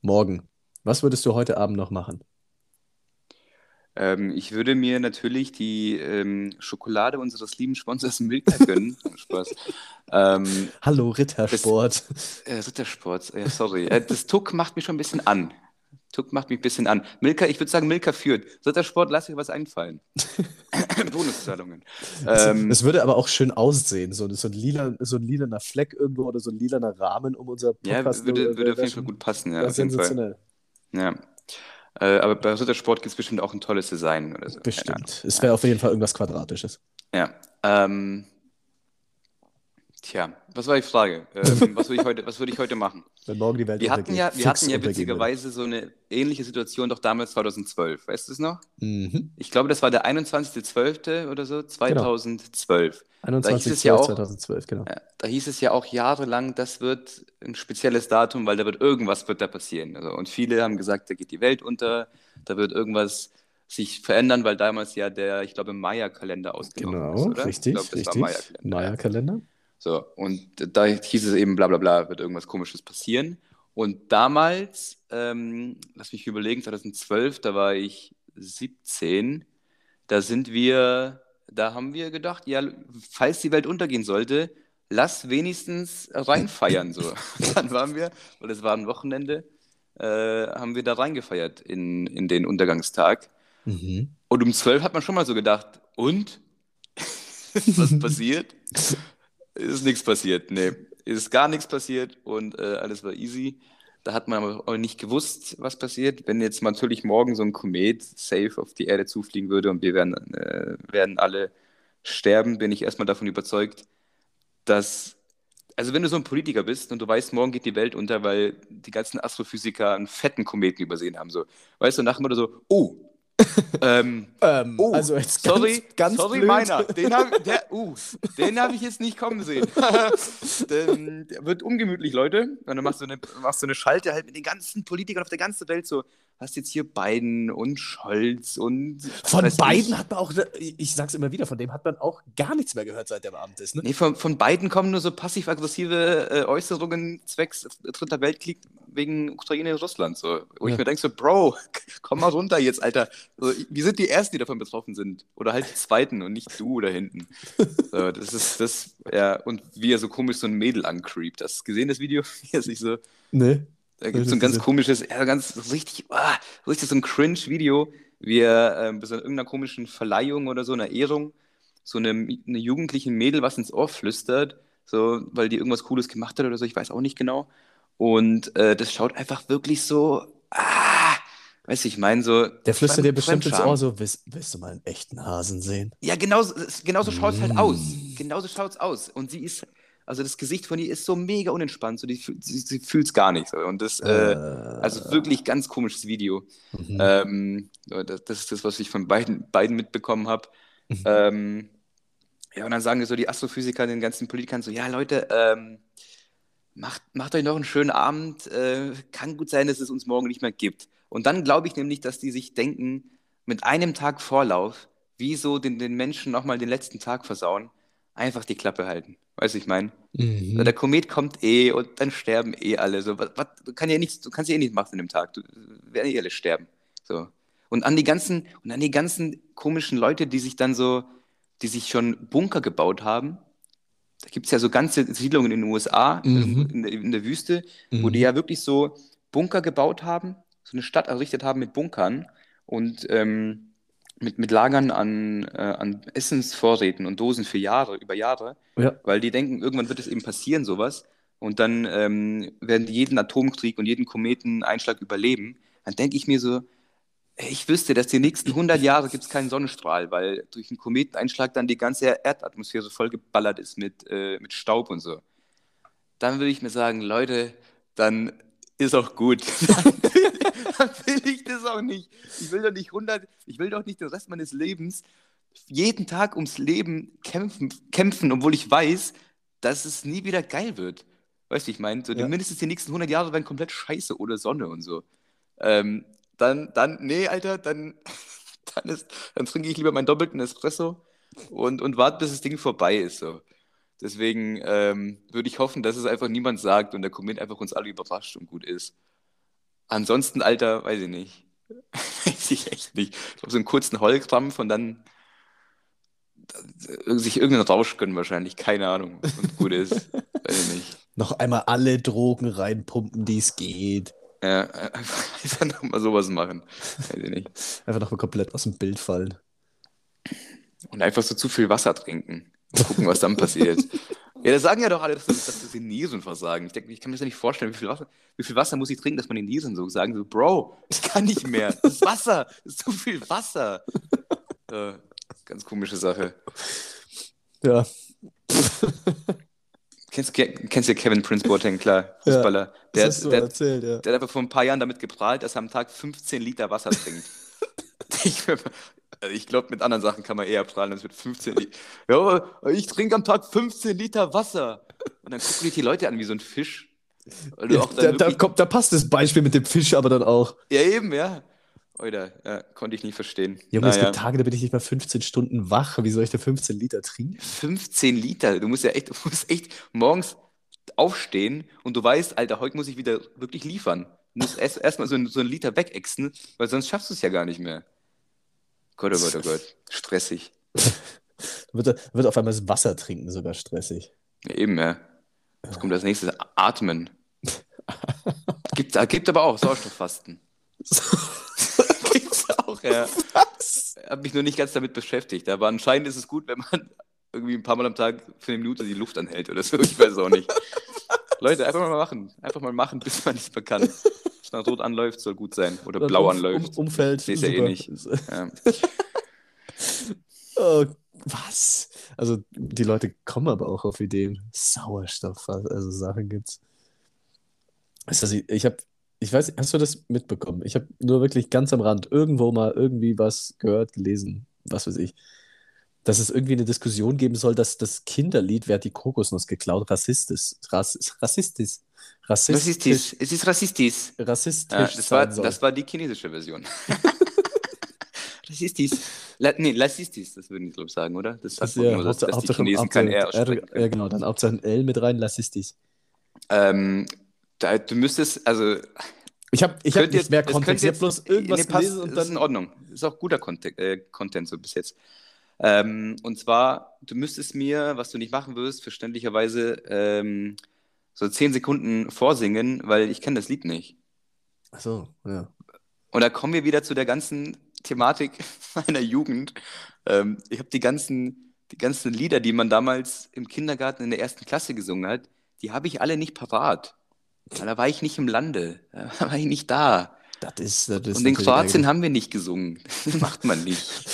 morgen, was würdest du heute Abend noch machen? Ähm, ich würde mir natürlich die ähm, Schokolade unseres lieben Sponsors Milka gönnen. Spaß. Ähm, Hallo, Rittersport. äh, Rittersport, äh, sorry. Äh, das Tuck macht mich schon ein bisschen an. Tuck macht mich ein bisschen an. Milka, ich würde sagen, Milka führt. Rittersport, lass dir was einfallen. Bonuszahlungen. Ähm, Es würde aber auch schön aussehen, so, so, ein lila, so ein lilaner Fleck irgendwo oder so ein lilaner Rahmen um unser ja, Podcast. würde, würde auf jeden Fall gut passen. Ja, auf jeden Fall. sensationell. Ja. Äh, aber bei Rittersport gibt es bestimmt auch ein tolles Design oder so. Bestimmt. Es wäre auf jeden Fall irgendwas Quadratisches. Ja. Ähm, tja, was war die Frage? Ähm, was würde ich heute, was würde ich heute machen? Wenn morgen die Welt Wir hatten ja, wir hatten ja witzigerweise so eine ähnliche Situation doch damals 2012. Weißt du es noch? Mhm. Ich glaube, das war der 21.12. oder so, 2012. 21. es ja auch- 2012, genau. Ja, da hieß es ja auch jahrelang, das wird ein spezielles Datum, weil da wird irgendwas wird da passieren. Also, und viele haben gesagt, da geht die Welt unter, da wird irgendwas sich verändern, weil damals ja der, ich glaube, Maya-Kalender ausgelaufen genau, ist, oder? richtig, ich glaube, das richtig. Maya-Kalender. Maya-Kalender. So, und da hieß es eben, bla bla bla, wird irgendwas Komisches passieren. Und damals, ähm, lass mich überlegen, 2012, da war ich 17, da sind wir, da haben wir gedacht, ja, falls die Welt untergehen sollte, lass wenigstens reinfeiern. So. Dann waren wir, weil es war ein Wochenende, äh, haben wir da reingefeiert in, in den Untergangstag. Mhm. Und um 12 hat man schon mal so gedacht, und? Was passiert? Ist nichts passiert, nee. Ist gar nichts passiert und äh, alles war easy. Da hat man aber auch nicht gewusst, was passiert. Wenn jetzt natürlich morgen so ein Komet safe auf die Erde zufliegen würde und wir werden, äh, werden alle sterben, bin ich erstmal davon überzeugt, dass, also wenn du so ein Politiker bist und du weißt, morgen geht die Welt unter, weil die ganzen Astrophysiker einen fetten Kometen übersehen haben, so, weißt du, nach dem Motto so, oh, ähm, Ähm, oh, also jetzt sorry, ganz, ganz sorry, blöd. meiner. Den habe der, uh, hab ich jetzt nicht kommen sehen. Denn, der wird ungemütlich, Leute. Und dann machst du, eine, machst du eine Schalte halt mit den ganzen Politikern auf der ganzen Welt so. Hast jetzt hier Biden und Scholz und. Von ich. hat man auch, ich sag's immer wieder, von dem hat man auch gar nichts mehr gehört, seit der im Amt ist. Ne? Nee, von, von beiden kommen nur so passiv-aggressive äh, Äußerungen zwecks Dritter Weltkrieg wegen Ukraine und Russland. So. Wo Ja. ich mir denke, so, Bro, komm mal runter jetzt, Alter. So, wir sind die Ersten, die davon betroffen sind. Oder halt die Zweiten und nicht du da hinten. So, das ist das, ja, und wie er so komisch so ein Mädel ancreept. Hast du gesehen, das Video? Wie er sich so. Nee. Da gibt es so ein ganz komisches, ja, ganz richtig, ah, richtig so ein Cringe-Video, wie er ähm, bei so irgendeiner komischen Verleihung oder so, einer Ehrung, so eine, eine jugendliche Mädel was ins Ohr flüstert, so, weil die irgendwas Cooles gemacht hat oder so, ich weiß auch nicht genau. Und äh, das schaut einfach wirklich so, ah, weiß ich, ich meine so. Der flüstert dir bestimmt ins. Ohr so, willst, willst du mal einen echten Hasen sehen? Ja, genauso, genauso schaut es halt Mm. aus. Genauso schaut es aus. Und sie ist, also das Gesicht von ihr ist so mega unentspannt, so die, sie, sie fühlt es gar nicht. So. Und das, äh, also wirklich ganz komisches Video. Mhm. Ähm, das, das ist das, was ich von beiden, beiden mitbekommen habe. Mhm. Ähm, ja, und dann sagen so die Astrophysiker den ganzen Politikern so, ja Leute, ähm, macht, macht euch noch einen schönen Abend. Äh, kann gut sein, dass es uns morgen nicht mehr gibt. Und dann glaube ich nämlich, dass die sich denken, mit einem Tag Vorlauf, wieso den, den Menschen nochmal den letzten Tag versauen, einfach die Klappe halten. Weißt du, ich meine? Mhm. Der Komet kommt eh und dann sterben eh alle. So, was, was, du, kann ja nichts, du kannst ja eh nichts machen in dem Tag. Du werden eh alle sterben. So. Und an die ganzen, und an die ganzen komischen Leute, die sich dann so, die sich schon Bunker gebaut haben. Da gibt es ja so ganze Siedlungen in den USA, Mhm. in, der, in der Wüste, wo Mhm. die ja wirklich so Bunker gebaut haben, so eine Stadt errichtet haben mit Bunkern und ähm, mit, mit Lagern an, äh, an Essensvorräten und Dosen für Jahre, über Jahre Ja. weil die denken, irgendwann wird es eben passieren, sowas. Und dann ähm, werden die jeden Atomkrieg und jeden Kometeneinschlag überleben. Dann denke ich mir so, ich wüsste, dass die nächsten 100 Jahre gibt es keinen Sonnenstrahl, weil durch einen Kometeneinschlag dann die ganze Erdatmosphäre vollgeballert ist mit, äh, mit Staub und so. Dann würde ich mir sagen, Leute, dann ist auch gut. dann will ich das auch nicht. Ich will doch nicht 100, ich will doch nicht den Rest meines Lebens jeden Tag ums Leben kämpfen, kämpfen, obwohl ich weiß, dass es nie wieder geil wird. Weißt du, ich meine, so Ja. mindestens die nächsten 100 Jahre werden komplett scheiße oder Sonne und so. Ähm, dann, dann, nee, Alter, dann, dann, ist, dann trinke ich lieber meinen doppelten Espresso und, und warte, bis das Ding vorbei ist. So. Deswegen ähm, würde ich hoffen, dass es einfach niemand sagt und der Komet einfach uns alle überrascht und gut ist. Ansonsten, Alter, weiß ich nicht. weiß ich echt nicht. Ich glaube, so einen kurzen Heulkrampf und dann äh, sich irgendeinen Rausch gönnen wahrscheinlich, keine Ahnung. Und gut ist. weiß ich nicht. Noch einmal alle Drogen reinpumpen, die es geht. Ja, einfach, einfach nochmal sowas machen. Weiß ich nicht. Einfach nochmal komplett aus dem Bild fallen. Und einfach so zu viel Wasser trinken. Und gucken, was dann passiert. Ja, das sagen ja doch alle, dass, das- dass das die Nieren versagen. Ich denke, ich kann mir das ja nicht vorstellen, wie viel, Wasser, wie viel Wasser muss ich trinken, dass man die Nieren so sagen, so, Bro, ich kann nicht mehr. Das ist Wasser. Das ist zu viel Wasser. Äh, ganz komische Sache. Ja. Kennst, kennst du Kevin Prince Boateng, klar, Fußballer. Der, das hast du der, erzählt, ja. der hat einfach vor ein paar Jahren damit geprahlt, dass er am Tag 15 Liter Wasser trinkt. ich ich glaube, mit anderen Sachen kann man eher prahlen als mit 15 Liter. Ja, ich trinke am Tag 15 Liter Wasser. Und dann gucken dich die Leute an wie so ein Fisch. Ja, da, da, kommt, da passt das Beispiel mit dem Fisch aber dann auch. ja, eben, ja. Oder, ja, konnte ich nicht verstehen. Junge, naja. es gibt Tage, da bin ich nicht mal 15 Stunden wach. Wie soll ich da 15 Liter trinken? 15 Liter? Du musst ja echt, du musst echt morgens aufstehen und du weißt, Alter, heute muss ich wieder wirklich liefern. Du musst erst erstmal so, so einen Liter wegexen, weil sonst schaffst du es ja gar nicht mehr. Gott, oh Gott, oh Gott. Stressig. wird, wird auf einmal das Wasser trinken sogar stressig. Ja, eben, ja. Was kommt als nächstes? Atmen. gibt, gibt aber auch Sauerstofffasten. Gibt's auch, ja. Was? Hab mich nur nicht ganz damit beschäftigt. Aber anscheinend ist es gut, wenn man irgendwie ein paar Mal am Tag für eine Minute die Luft anhält oder so. Ich weiß auch nicht. Leute, einfach mal machen. Einfach mal machen, bis man nicht mehr kann. Rot anläuft, soll gut sein. Oder blau um, anläuft. Um, Umfeld. Nee, ist ja eh nicht. Ja. oh, was? Also, die Leute kommen aber auch auf Ideen. Sauerstoff, also Sachen gibt's. Also, ich habe ich weiß, hast du das mitbekommen? Ich habe nur wirklich ganz am Rand irgendwo mal irgendwie was gehört, gelesen, was weiß ich, dass es irgendwie eine Diskussion geben soll, dass das Kinderlied, wer hat die Kokosnuss geklaut, rassistisch, rass, rassistisch, rassistisch, es ist rassistisch. Rassistisch. Ja, das, war, das war die chinesische Version. rassistisch. La, nee, lassistisch, das würden die, glaube ich, sagen, oder? Das sagt ja, nur, dass, dass die Chinesen kein R aussprechen. Ja, genau, dann Hauptsache ein L mit rein, lassistisch. Ähm, da, du müsstest, also. Ich habe ich hab nicht mehr Kontext, ich habe bloß irgendwas nee, passt, gelesen und dann. Das ist in Ordnung. Das ist auch guter Content, äh, Content so bis jetzt. Ähm, und zwar, du müsstest mir, was du nicht machen wirst, verständlicherweise ähm, so zehn Sekunden vorsingen, weil ich kenne das Lied nicht. Ach so, ja. Und da kommen wir wieder zu der ganzen Thematik meiner Jugend. Ähm, ich habe die ganzen, die ganzen Lieder, die man damals im Kindergarten in der ersten Klasse gesungen hat, die habe ich alle nicht parat. Da war ich nicht im Lande, da war ich nicht da. Das ist, das ist Und in Kroatien haben wir nicht gesungen. Das macht man nicht.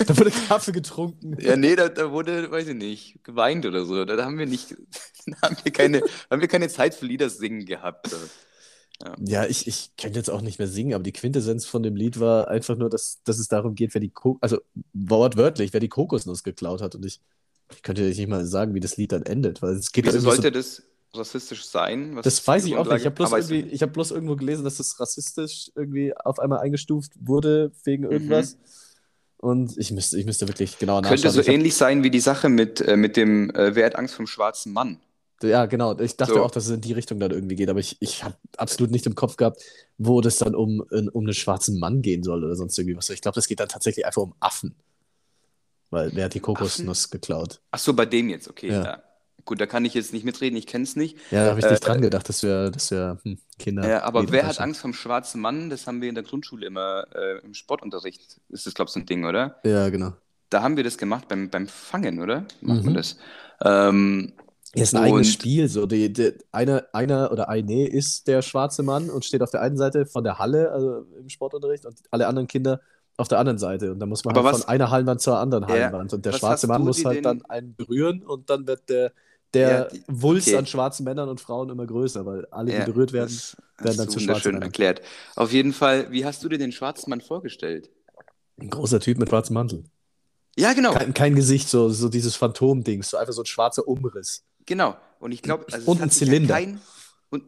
da wurde Kaffee getrunken. Ja, nee, da, da, wurde, weiß ich nicht, geweint oder so. Da, haben wir nicht, haben wir keine, haben wir keine Zeit für Lieder singen gehabt. Ja, ja ich, ich kann jetzt auch nicht mehr singen, aber die Quintessenz von dem Lied war einfach nur, dass, dass es darum geht, wer die, Ko also wortwörtlich, wer die Kokosnuss geklaut hat. Und ich, ich könnte nicht mal sagen, wie das Lied dann endet, weil es geht Wieso sollte so, das rassistisch sein? das weiß ich auch nicht. Ich habe bloß, hab bloß irgendwo gelesen, dass das rassistisch irgendwie auf einmal eingestuft wurde wegen mhm. irgendwas. Mhm. Und ich müsste, ich müsste wirklich genau nachschauen. Könnte so hab... ähnlich sein wie die Sache mit, äh, mit dem äh, Wer hat Angst vom schwarzen Mann? Ja, genau. Ich dachte so. auch, dass es in die Richtung dann irgendwie geht, aber ich, ich habe absolut nicht im Kopf gehabt, wo das dann um, um einen schwarzen Mann gehen soll oder sonst irgendwie was. Ich glaube, das geht dann tatsächlich einfach um Affen. Weil wer hat die Kokosnuss Affen? geklaut? Ach so, bei dem jetzt, okay. Ja. ja. Gut, da kann ich jetzt nicht mitreden, ich kenne es nicht. Ja, da habe ich nicht äh, dran gedacht, dass wir, dass wir hm, Kinder. Ja, aber wer hat Angst vom schwarzen Mann? Das haben wir in der Grundschule immer äh, im Sportunterricht. Ist das, glaube ich, so ein Ding, oder? Ja, genau. Da haben wir das gemacht beim, beim Fangen, oder? Macht mhm. man das? Ähm, ja, ist ein eigenes Spiel. So. Die, die, einer, einer oder eine ist der schwarze Mann und steht auf der einen Seite von der Halle, also im Sportunterricht, und alle anderen Kinder auf der anderen Seite. Und dann muss man halt was, von einer Hallenwand zur anderen ja, Hallenwand. Und der schwarze Mann muss halt dann einen berühren und dann wird der der ja, Wulst okay. an schwarzen Männern und Frauen immer größer, weil alle, die ja, berührt werden, werden dann zu schwarzen Männern. erklärt. Auf jeden Fall, wie hast du dir den schwarzen Mann vorgestellt? Ein großer Typ mit schwarzem Mantel. Ja, genau. Kein, kein Gesicht, so, so dieses Phantom-Ding, so einfach so ein schwarzer Umriss. Genau. Und ich glaube, also und ein Zylinder. Ja kein, und,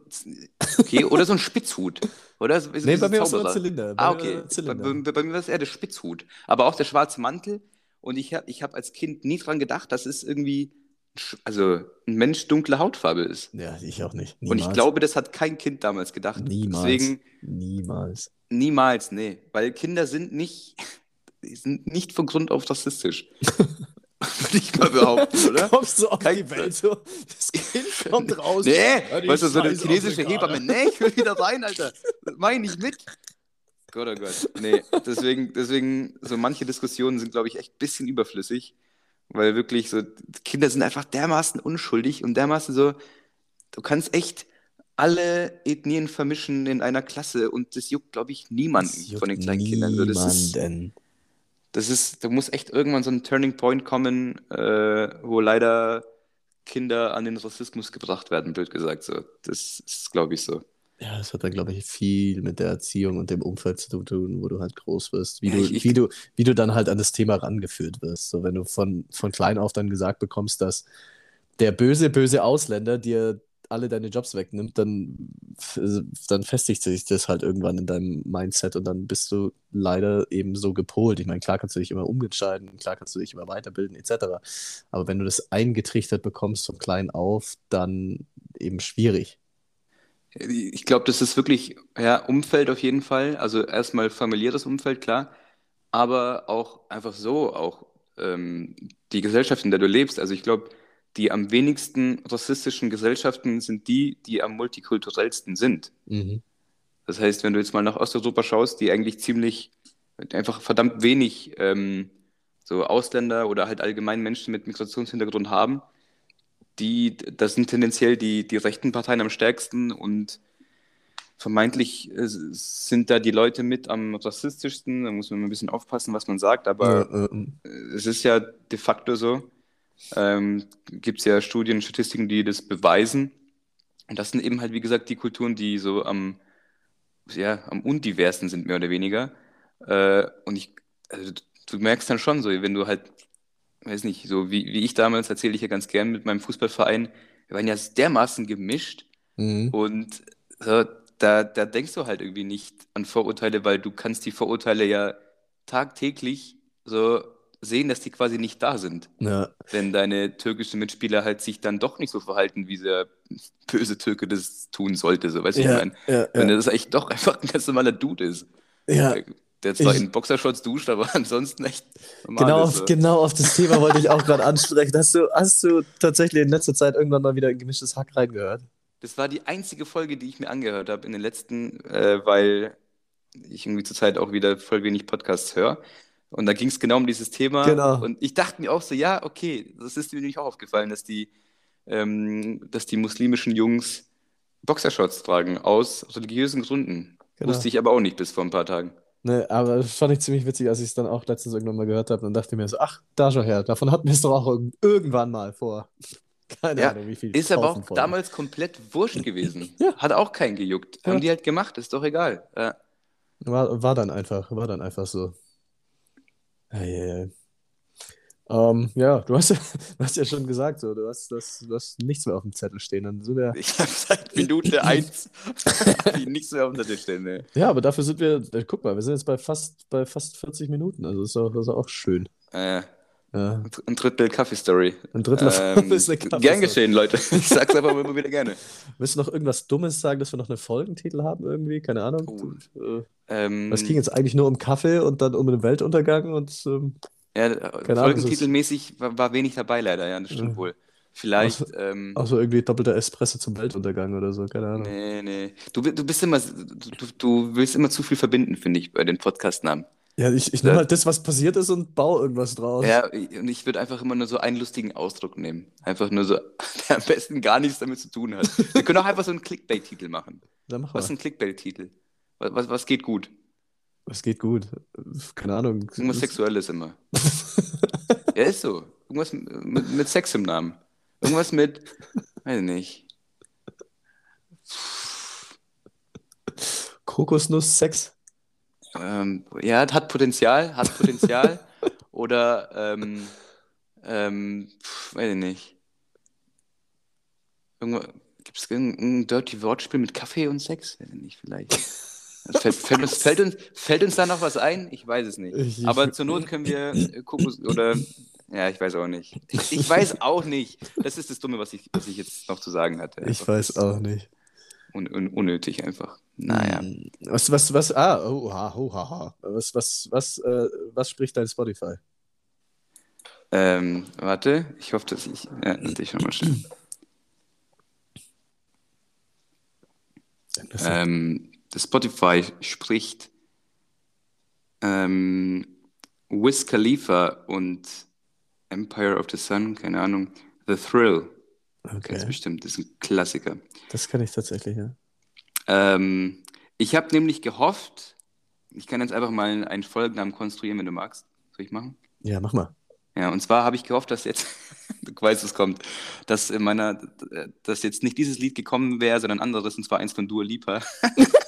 okay, oder so ein Spitzhut. Oder so, nee, bei mir war es ein Zylinder. Bei ah, okay. Zylinder. Bei, bei, bei, mir war es eher der Spitzhut. Aber auch der schwarze Mantel. Und ich habe ich hab als Kind nie dran gedacht, das ist irgendwie also ein Mensch dunkle Hautfarbe ist. Ja, ich auch nicht. Niemals. Und ich glaube, das hat kein Kind damals gedacht. Niemals. Deswegen, niemals. Niemals, nee. Weil Kinder sind nicht, sind nicht von Grund auf rassistisch. Würde ich mal behaupten, oder? Kommst du auf Kein die Welt so, das Kind kommt raus. Nee, ja, weißt du, so eine chinesische Hebamme, nee, ich will wieder rein, Alter. Das mach ich nicht mit. Gott, oh Gott. Nee, deswegen, deswegen, so manche Diskussionen sind, glaube ich, echt ein bisschen überflüssig. Weil wirklich so, Kinder sind einfach dermaßen unschuldig und dermaßen so, du kannst echt alle Ethnien vermischen in einer Klasse und das juckt, glaube ich, niemanden von den kleinen Kindern. So, das ist, das ist, da muss echt irgendwann so ein Turning Point kommen, äh, wo leider Kinder an den Rassismus gebracht werden, blöd gesagt. So. Das ist, glaube ich, so. Ja, das hat dann, glaube ich, viel mit der Erziehung und dem Umfeld zu tun, wo du halt groß wirst. Wie, ja, du, ich, wie, du, wie du dann halt an das Thema rangeführt wirst. So, wenn du von, von klein auf dann gesagt bekommst, dass der böse, böse Ausländer dir alle deine Jobs wegnimmt, dann, dann festigt sich das halt irgendwann in deinem Mindset und dann bist du leider eben so gepolt. Ich meine, klar kannst du dich immer umentscheiden, klar kannst du dich immer weiterbilden, etc. Aber wenn du das eingetrichtert bekommst von klein auf, dann eben schwierig. Ich glaube, das ist wirklich, ja, Umfeld auf jeden Fall. Also erstmal familiäres Umfeld, klar, aber auch einfach so, auch ähm, die Gesellschaft, in der du lebst. Also ich glaube, die am wenigsten rassistischen Gesellschaften sind die, die am multikulturellsten sind. Mhm. Das heißt, wenn du jetzt mal nach Osteuropa schaust, die eigentlich ziemlich, einfach verdammt wenig ähm, so Ausländer oder halt allgemein Menschen mit Migrationshintergrund haben, die, das sind tendenziell die, die rechten Parteien am stärksten und vermeintlich äh, sind da die Leute mit am rassistischsten. Da muss man ein bisschen aufpassen, was man sagt, aber ja, äh, es ist ja de facto so. Ähm, Gibt es ja Studien, Statistiken, die das beweisen. Und das sind eben halt, wie gesagt, die Kulturen, die so am, ja, am undiversen sind, mehr oder weniger. Äh, und ich, also, du merkst dann schon so, wenn du halt, weiß nicht, so wie, wie ich damals, erzähle ich ja ganz gern mit meinem Fußballverein, wir waren ja dermaßen gemischt mhm. und so, da, da denkst du halt irgendwie nicht an Vorurteile, weil du kannst die Vorurteile ja tagtäglich so sehen, dass die quasi nicht da sind. Ja. Wenn deine türkischen Mitspieler halt sich dann doch nicht so verhalten, wie der böse Türke das tun sollte. So, weißt du, ja, ich meine? Ja, Wenn das echt doch einfach ein ganz normaler Dude ist. Ja. Der zwar ich, in Boxershorts duscht, aber ansonsten echt normal genau, ist, so. genau auf das Thema wollte ich auch gerade ansprechen. Hast du, hast du tatsächlich in letzter Zeit irgendwann mal wieder ein gemischtes Hack reingehört? Das war die einzige Folge, die ich mir angehört habe in den letzten, äh, weil ich irgendwie zurzeit auch wieder voll wenig Podcasts höre. Und da ging es genau um dieses Thema. Genau. Und ich dachte mir auch so, ja, okay, das ist mir nämlich auch aufgefallen, dass die, ähm, dass die muslimischen Jungs Boxershorts tragen, aus religiösen Gründen. Genau. Wusste ich aber auch nicht bis vor ein paar Tagen. Ne, aber das fand ich ziemlich witzig, als ich es dann auch letztens irgendwann mal gehört habe. Und dachte mir so, ach, da schon her, davon hatten wir es doch auch irgendwann mal vor. Keine ja, Ahnung, wie viel. Ist aber auch vorne. damals komplett wurscht gewesen. ja. Hat auch keinen gejuckt. Ja. Haben die halt gemacht, ist doch egal. Ja. War, war dann einfach, war dann einfach so. Eieiei. Ähm, ja, du hast ja, du hast ja schon gesagt, so, du, hast, das, du hast nichts mehr auf dem Zettel stehen. Dann sind wir, Ich habe seit Minute 1 nichts mehr auf dem Zettel stehen. Ne? ja, aber dafür sind wir, äh, guck mal, wir sind jetzt bei fast, bei fast 40 Minuten. Also das ist auch, das ist auch schön. Äh, Ja, ein Drittel Kaffee-Story. ein Drittel Ähm, ist eine gern geschehen, Leute. Ich sag's einfach immer wieder gerne. Willst du noch irgendwas Dummes sagen, dass wir noch einen Folgentitel haben irgendwie? Keine Ahnung. Oh. Äh, ähm, es ging jetzt eigentlich nur um Kaffee und dann um den Weltuntergang und ähm, ja, äh, folgentitelmäßig war, war, wenig dabei leider, ja, das stimmt ja. wohl. Vielleicht. Auch, ähm, so irgendwie doppelter Espresso zum Weltuntergang oder so, keine Ahnung. Nee, nee. Du, du bist immer, du, du willst immer zu viel verbinden, finde ich, bei den Podcastnamen. Ja, ich, ich nehme halt das, was passiert ist und baue irgendwas draus. Ja, und ich würde einfach immer nur so einen lustigen Ausdruck nehmen. Einfach nur so, der am besten gar nichts damit zu tun hat. Wir können auch einfach so einen Clickbait-Titel machen. Dann was ist ein Clickbait-Titel? Was, was, was geht gut? Was geht gut? Keine Ahnung. Irgendwas Sexuelles immer. ja, ist so. Irgendwas mit, mit Sex im Namen. Irgendwas mit, weiß nicht. Kokosnuss-Sex? Ähm, ja, hat Potenzial, hat Potenzial. Oder, ähm, ähm, weiß ich nicht. Gibt es irgendein dirty Wortspiel mit Kaffee und Sex? Weiß ich nicht, vielleicht. Fällt, fällt, uns, fällt, uns, fällt uns da noch was ein? Ich weiß es nicht. Ich, Aber zur Not können wir Kokos oder. Ja, ich weiß auch nicht. Ich weiß auch nicht. Das ist das Dumme, was ich, was ich jetzt noch zu sagen hatte. Einfach. Ich weiß auch nicht. Un, un, unnötig einfach. Naja. Hm. Was, was, was, ah, oh, ha, oh, ha, ha. Was, was, was, äh, was spricht dein Spotify? Ähm, warte, ich hoffe, dass ich. Ja, ich schon mal schnell. Ähm, Spotify spricht ähm, Wiz Khalifa und Empire of the Sun, keine Ahnung, The Thrill. Okay. Ganz bestimmt, das ist ein Klassiker. Das kann ich tatsächlich, ja. Ähm, ich habe nämlich gehofft, ich kann jetzt einfach mal einen Folgennamen konstruieren, wenn du magst. Soll ich machen? Ja, mach mal. Ja, und zwar habe ich gehofft, dass jetzt, du weißt, es kommt, dass in meiner, dass jetzt nicht dieses Lied gekommen wäre, sondern anderes, und zwar eins von Dua Lipa.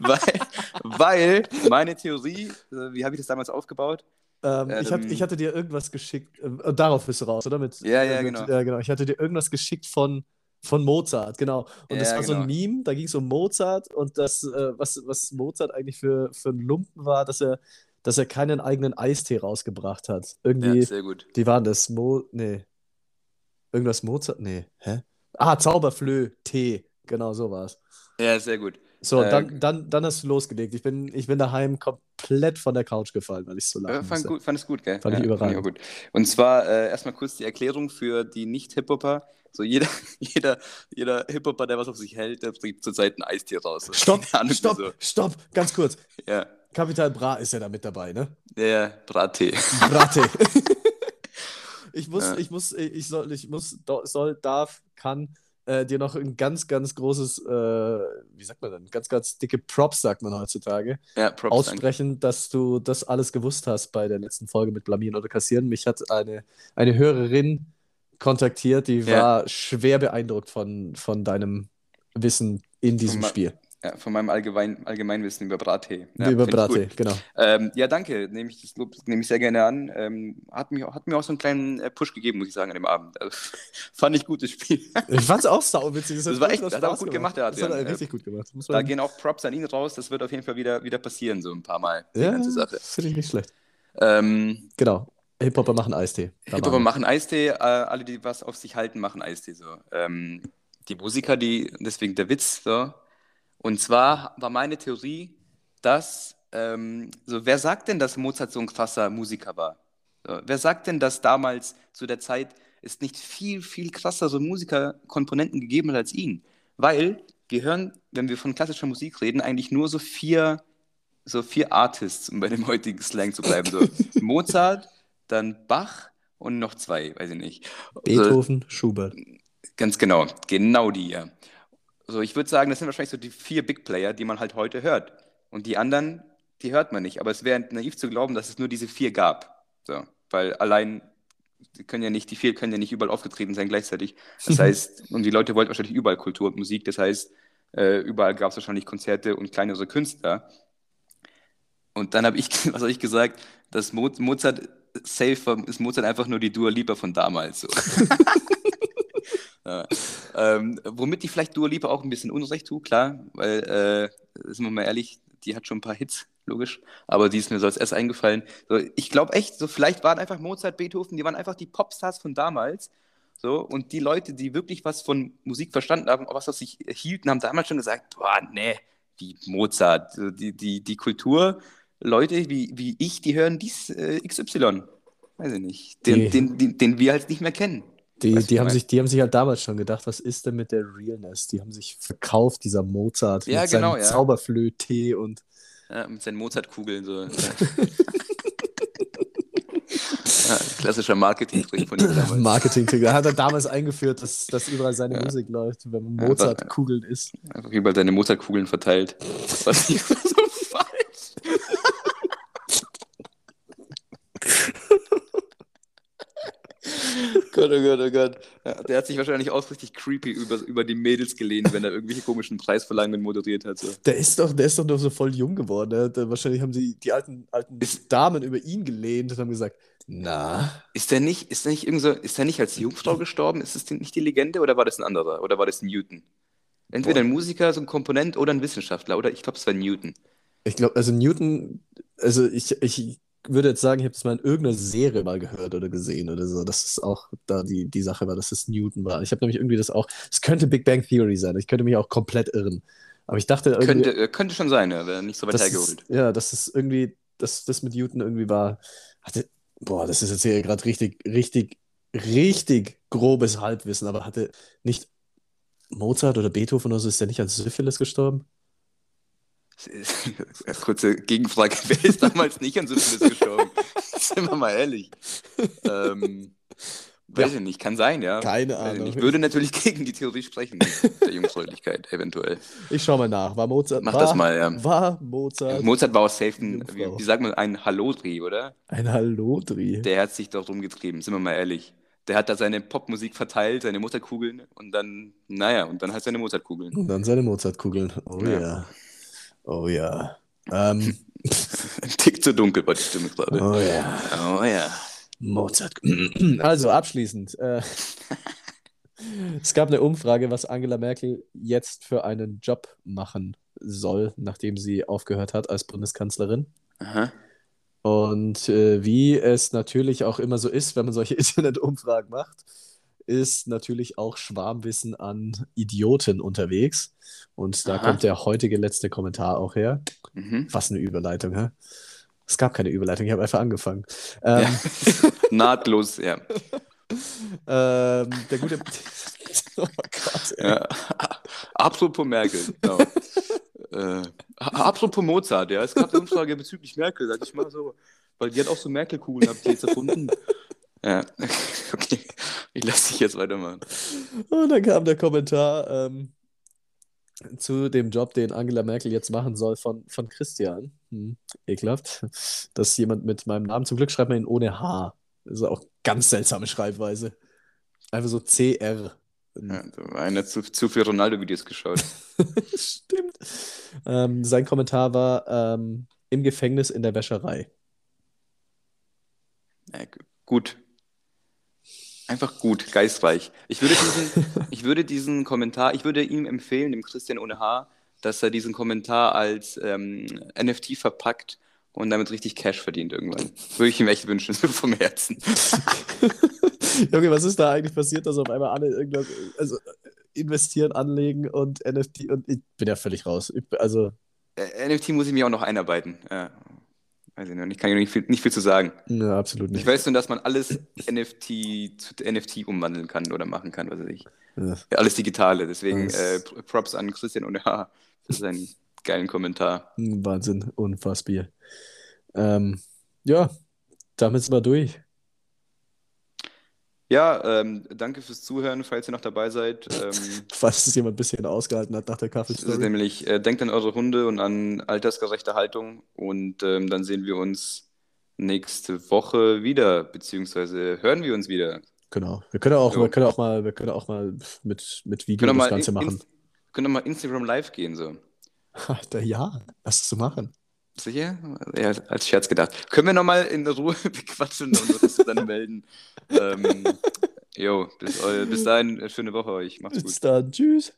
weil, weil meine Theorie, äh, wie habe ich das damals aufgebaut? Ähm, ähm, ich, hat, ich, hatte dir irgendwas geschickt, äh, darauf bist du raus, oder? Mit, ja, ja, mit, genau. Ja, genau. Ich hatte dir irgendwas geschickt von Von Mozart, genau. Und Ja, das war so ein genau. Meme, da ging es um Mozart und das, äh, was, was Mozart eigentlich für, für ein Lumpen war, dass er, dass er keinen eigenen Eistee rausgebracht hat. Ja, Irgendwie, sehr gut. die waren das, Mo, nee, irgendwas Mozart, nee, hä? Ah, Zauberflöh, Tee, genau so war es. Ja, sehr gut. So, Äh, dann, dann, dann hast du losgelegt. Ich bin, ich bin daheim komplett von der Couch gefallen, weil ich so Ja, lachen fand, gut, fand es gut, gell? Fand ich ja, überragend. auch gut. Und zwar äh, erstmal kurz die Erklärung für die Nicht-Hip-Hopper. So jeder, jeder, jeder Hip-Hopper, der was auf sich hält, der bringt zurzeit einen Eistee raus. So, Stopp, stopp, wieso. stopp, ganz kurz. Ja, Kapital Bra ist ja da mit dabei, ne? der Brattee. Brattee. ich muss, Ja. ich muss, ich soll, ich muss, soll, darf, kann äh, dir noch ein ganz, ganz großes, äh, wie sagt man denn, ganz, ganz dicke Props, sagt man heutzutage, Ja, Props, danke. aussprechen, dass du das alles gewusst hast bei der letzten Folge mit Blamieren oder Kassieren. Mich hat eine, eine Hörerin kontaktiert, die Ja. war schwer beeindruckt von, von deinem Wissen in diesem Spiel. Ja, von meinem Allgemein, Allgemeinwissen über Brattee. Ja, Über. Brattee, genau. Ähm, ja, danke. Nehme ich das Lob nehme ich sehr gerne an. Ähm, hat, mir, hat mir auch so einen kleinen äh, Push gegeben, muss ich sagen, an dem Abend. Also, fand ich gutes Spiel. Ich fand's auch sauwitzig. Das hat war echt- ultra hat er auch gut gemacht, der Das hat er richtig gut gemacht. Da man- gehen auch Props an ihn raus. Das wird auf jeden Fall wieder, wieder passieren, so ein paar Mal. Ja, finde ich nicht schlecht. Ähm, Genau. Hip-Hopper machen Eistee. Hip-Hopper machen Eistee, äh, alle, die was auf sich halten, machen Eistee. So. Ähm, die Musiker, die, deswegen der Witz. So. Und zwar war meine Theorie, dass, ähm, so, wer sagt denn, dass Mozart so ein krasser Musiker war? So, wer sagt denn, dass damals zu der Zeit es nicht viel, viel krasser so Musikerkomponenten gegeben hat als ihn? Weil wir hören, wenn wir von klassischer Musik reden, eigentlich nur so vier, so vier Artists, um bei dem heutigen Slang zu bleiben. So Mozart, dann Bach und noch zwei, weiß ich nicht. Beethoven, Schubert. Ganz genau, genau die, ja. Also ich würde sagen, das sind wahrscheinlich so die vier Big Player, die man halt heute hört. Und die anderen, die hört man nicht. Aber es wäre naiv zu glauben, dass es nur diese vier gab. So, weil allein, die können ja nicht, die vier können ja nicht überall aufgetreten sein gleichzeitig. Das heißt, und die Leute wollten wahrscheinlich überall Kultur und Musik. Das heißt, äh, überall gab es wahrscheinlich Konzerte und kleinere Künstler. Und dann habe ich, was habe ich gesagt, dass Mo Mozart safe ist Mozart einfach nur die Dua Lipa von damals. So. Ja. Ähm, womit die vielleicht Dua Lipa auch ein bisschen Unrecht tut, klar, weil, äh, sind wir mal ehrlich, die hat schon ein paar Hits, logisch, aber die ist mir so als erst eingefallen. So, ich glaube echt, so vielleicht waren einfach Mozart, Beethoven, die waren einfach die Popstars von damals. So, und die Leute, die wirklich was von Musik verstanden haben, auch was aus sich hielten, haben damals schon gesagt, boah, nee, wie Mozart, die, die, die Kultur, Leute wie, wie ich, die hören dies äh, XY. Weiß ich nicht. Den, Die- den, den, den wir halt nicht mehr kennen. Die, Weißt du, die, haben ich sich, die haben sich halt damals schon gedacht, was ist denn mit der Realness? Die haben sich verkauft, dieser Mozart, Ja, mit genau, seinem ja. Zauberflöte und Ja, mit seinen Mozartkugeln so. ja, klassischer Marketing-Trick von ihm damals. Marketing. Da hat er damals eingeführt, dass, dass überall seine Musik läuft, wenn man Ja, Mozart-Kugeln isst. Einfach überall seine Mozartkugeln verteilt. Was nicht so falsch. Gott, oh Gott, oh Gott. Ja, der hat sich wahrscheinlich auch richtig creepy über, über die Mädels gelehnt, wenn er irgendwelche komischen Preisverleihungen moderiert hat. So. Der ist doch, der ist doch noch so voll jung geworden. Der, wahrscheinlich haben sie die alten, alten Ist- Damen über ihn gelehnt und haben gesagt, na, Ist der nicht, ist der nicht irgend so, ist der nicht als Jungfrau gestorben? Ist das nicht die Legende oder war das ein anderer? Oder war das Newton? Entweder ein Musiker, so ein Komponent oder ein Wissenschaftler. Oder ich glaube, es war Newton. ich glaube, also Newton, also ich, ich würde jetzt sagen, ich habe das mal in irgendeiner Serie mal gehört oder gesehen oder so, dass es auch da die, die Sache war, dass es Newton war. Ich habe nämlich irgendwie das auch, es könnte Big Bang Theory sein, ich könnte mich auch komplett irren. Aber ich dachte irgendwie, Könnte, äh, könnte schon sein, ja, wäre nicht so weit hergeholt. es, ja, dass es irgendwie, dass das mit Newton irgendwie war, hatte, boah, das ist jetzt hier gerade richtig, richtig, richtig grobes Halbwissen, aber hatte nicht Mozart oder Beethoven oder so, ist der nicht an Syphilis gestorben? Kurze Gegenfrage: Wer ist damals nicht an Syphilis gestorben? Sind wir mal ehrlich. Ähm, weiß ich nicht, kann sein, ja. Keine ich Ahnung. nicht. Würde natürlich gegen die Theorie sprechen, der Jungfräulichkeit, eventuell. Ich schau mal nach. War Mozart, Mach war, das mal, ja. war Mozart Mozart war auch safe ein, wie, wie sagt man, ein Hallodri, oder? ein Hallodri? Der hat sich doch rumgetrieben, sind wir mal ehrlich. Der hat da seine Popmusik verteilt, seine Mozartkugeln und dann, naja, und dann halt seine Mozartkugeln. Und dann seine Mozartkugeln. Oh ja. Ja. Oh ja. Ähm, Ein Tick zu dunkel war die Stimme gerade. oh ja. Oh ja. Mozart. Also abschließend. Äh, Es gab eine Umfrage, was Angela Merkel jetzt für einen Job machen soll, nachdem sie aufgehört hat als Bundeskanzlerin. Aha. Und äh, wie es natürlich auch immer so ist, wenn man solche Internetumfragen macht, ist natürlich auch Schwarmwissen an Idioten unterwegs. Und da Aha. kommt der heutige letzte Kommentar auch her. Mhm. Was eine Überleitung, hä? Es gab keine Überleitung, ich habe einfach angefangen. Ähm, ja. Nahtlos, ja. ähm, der gute. oh Gott, ja. Apropos Merkel. Genau. äh, apropos Mozart, ja. Es gab eine Umfrage bezüglich Merkel, sag ich mal so. Weil die hat auch so Merkel-Kugeln, habt ihr jetzt erfunden. Ja, okay. Ich lasse dich jetzt weitermachen. Und dann kam der Kommentar ähm, zu dem Job, den Angela Merkel jetzt machen soll, von, von Christian. Hm, ekelhaft. Dass jemand mit meinem Namen, zum Glück schreibt man ihn ohne H. Das ist auch ganz seltsame Schreibweise. Einfach so CR. Ja, einer zu, zu viel Ronaldo-Videos geschaut. Stimmt. Ähm, sein Kommentar war ähm, im Gefängnis in der Wäscherei. Ja, gut. Einfach gut, geistreich. Ich würde, diesen, ich würde diesen Kommentar, ich würde ihm empfehlen, dem Christian ohne Haar, dass er diesen Kommentar als ähm, NFT verpackt und damit richtig Cash verdient irgendwann. Würde ich ihm echt wünschen, so vom Herzen. Junge, was ist da eigentlich passiert, dass auf einmal alle irgendwas also, investieren, anlegen und NFT und ich bin ja völlig raus. Ich, also äh, NFT muss ich mir auch noch einarbeiten. Ja. Weiß ich noch nicht, kann ich nicht viel, nicht viel zu sagen. Ja, absolut nicht. Ich weiß nur, dass man alles NFT zu NFT umwandeln kann oder machen kann, was weiß ich. Ja. Alles Digitale. Deswegen äh, Props an Christian und H. für seinen geilen Kommentar. Wahnsinn, unfassbar. Ähm, ja, damit sind wir durch. Ja, ähm, danke fürs Zuhören, falls ihr noch dabei seid. Ähm, falls es jemand ein bisschen ausgehalten hat nach der Kaffeestunde. Nämlich, äh, denkt an eure Hunde und an altersgerechte Haltung und ähm, dann sehen wir uns nächste Woche wieder, beziehungsweise hören wir uns wieder. Genau. Wir können auch, so. wir können auch mal, wir können auch mal mit, mit Video das Ganze in, machen. In, können auch mal Instagram live gehen, so. Alter, ja, was zu machen. Sicher? Ja, als Scherz gedacht. Können wir nochmal in Ruhe bequatschen und uns dann melden? ähm, jo, bis, bis dahin, schöne Woche euch. Macht's gut. Bis dann. Tschüss.